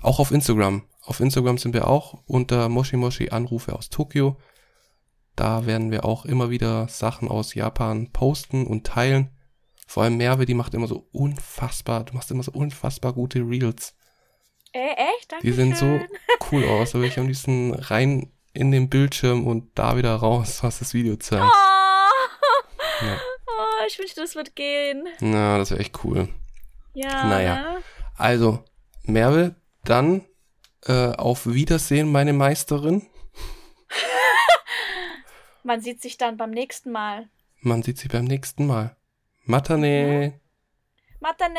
Speaker 1: auch auf Instagram. Auf Instagram sind wir auch unter Moshi Moshi Anrufe aus Tokio. Da werden wir auch immer wieder Sachen aus Japan posten und teilen. Vor allem Merve, die macht immer so unfassbar, du machst immer so unfassbar gute Reels.
Speaker 2: Äh, echt? Danke
Speaker 1: Die sehen so cool aus. Da will ich am liebsten rein in den Bildschirm und da wieder raus, <laughs> was das Video zeigt.
Speaker 2: Oh.
Speaker 1: Ja.
Speaker 2: oh, ich wünschte, das wird gehen.
Speaker 1: Na, das wäre echt cool.
Speaker 2: Ja.
Speaker 1: Naja.
Speaker 2: ne?
Speaker 1: Also, Merve, dann äh, auf Wiedersehen, meine Meisterin. <laughs>
Speaker 2: Man sieht sich dann beim nächsten Mal.
Speaker 1: Man sieht sich beim nächsten Mal. Matane.
Speaker 2: Matane.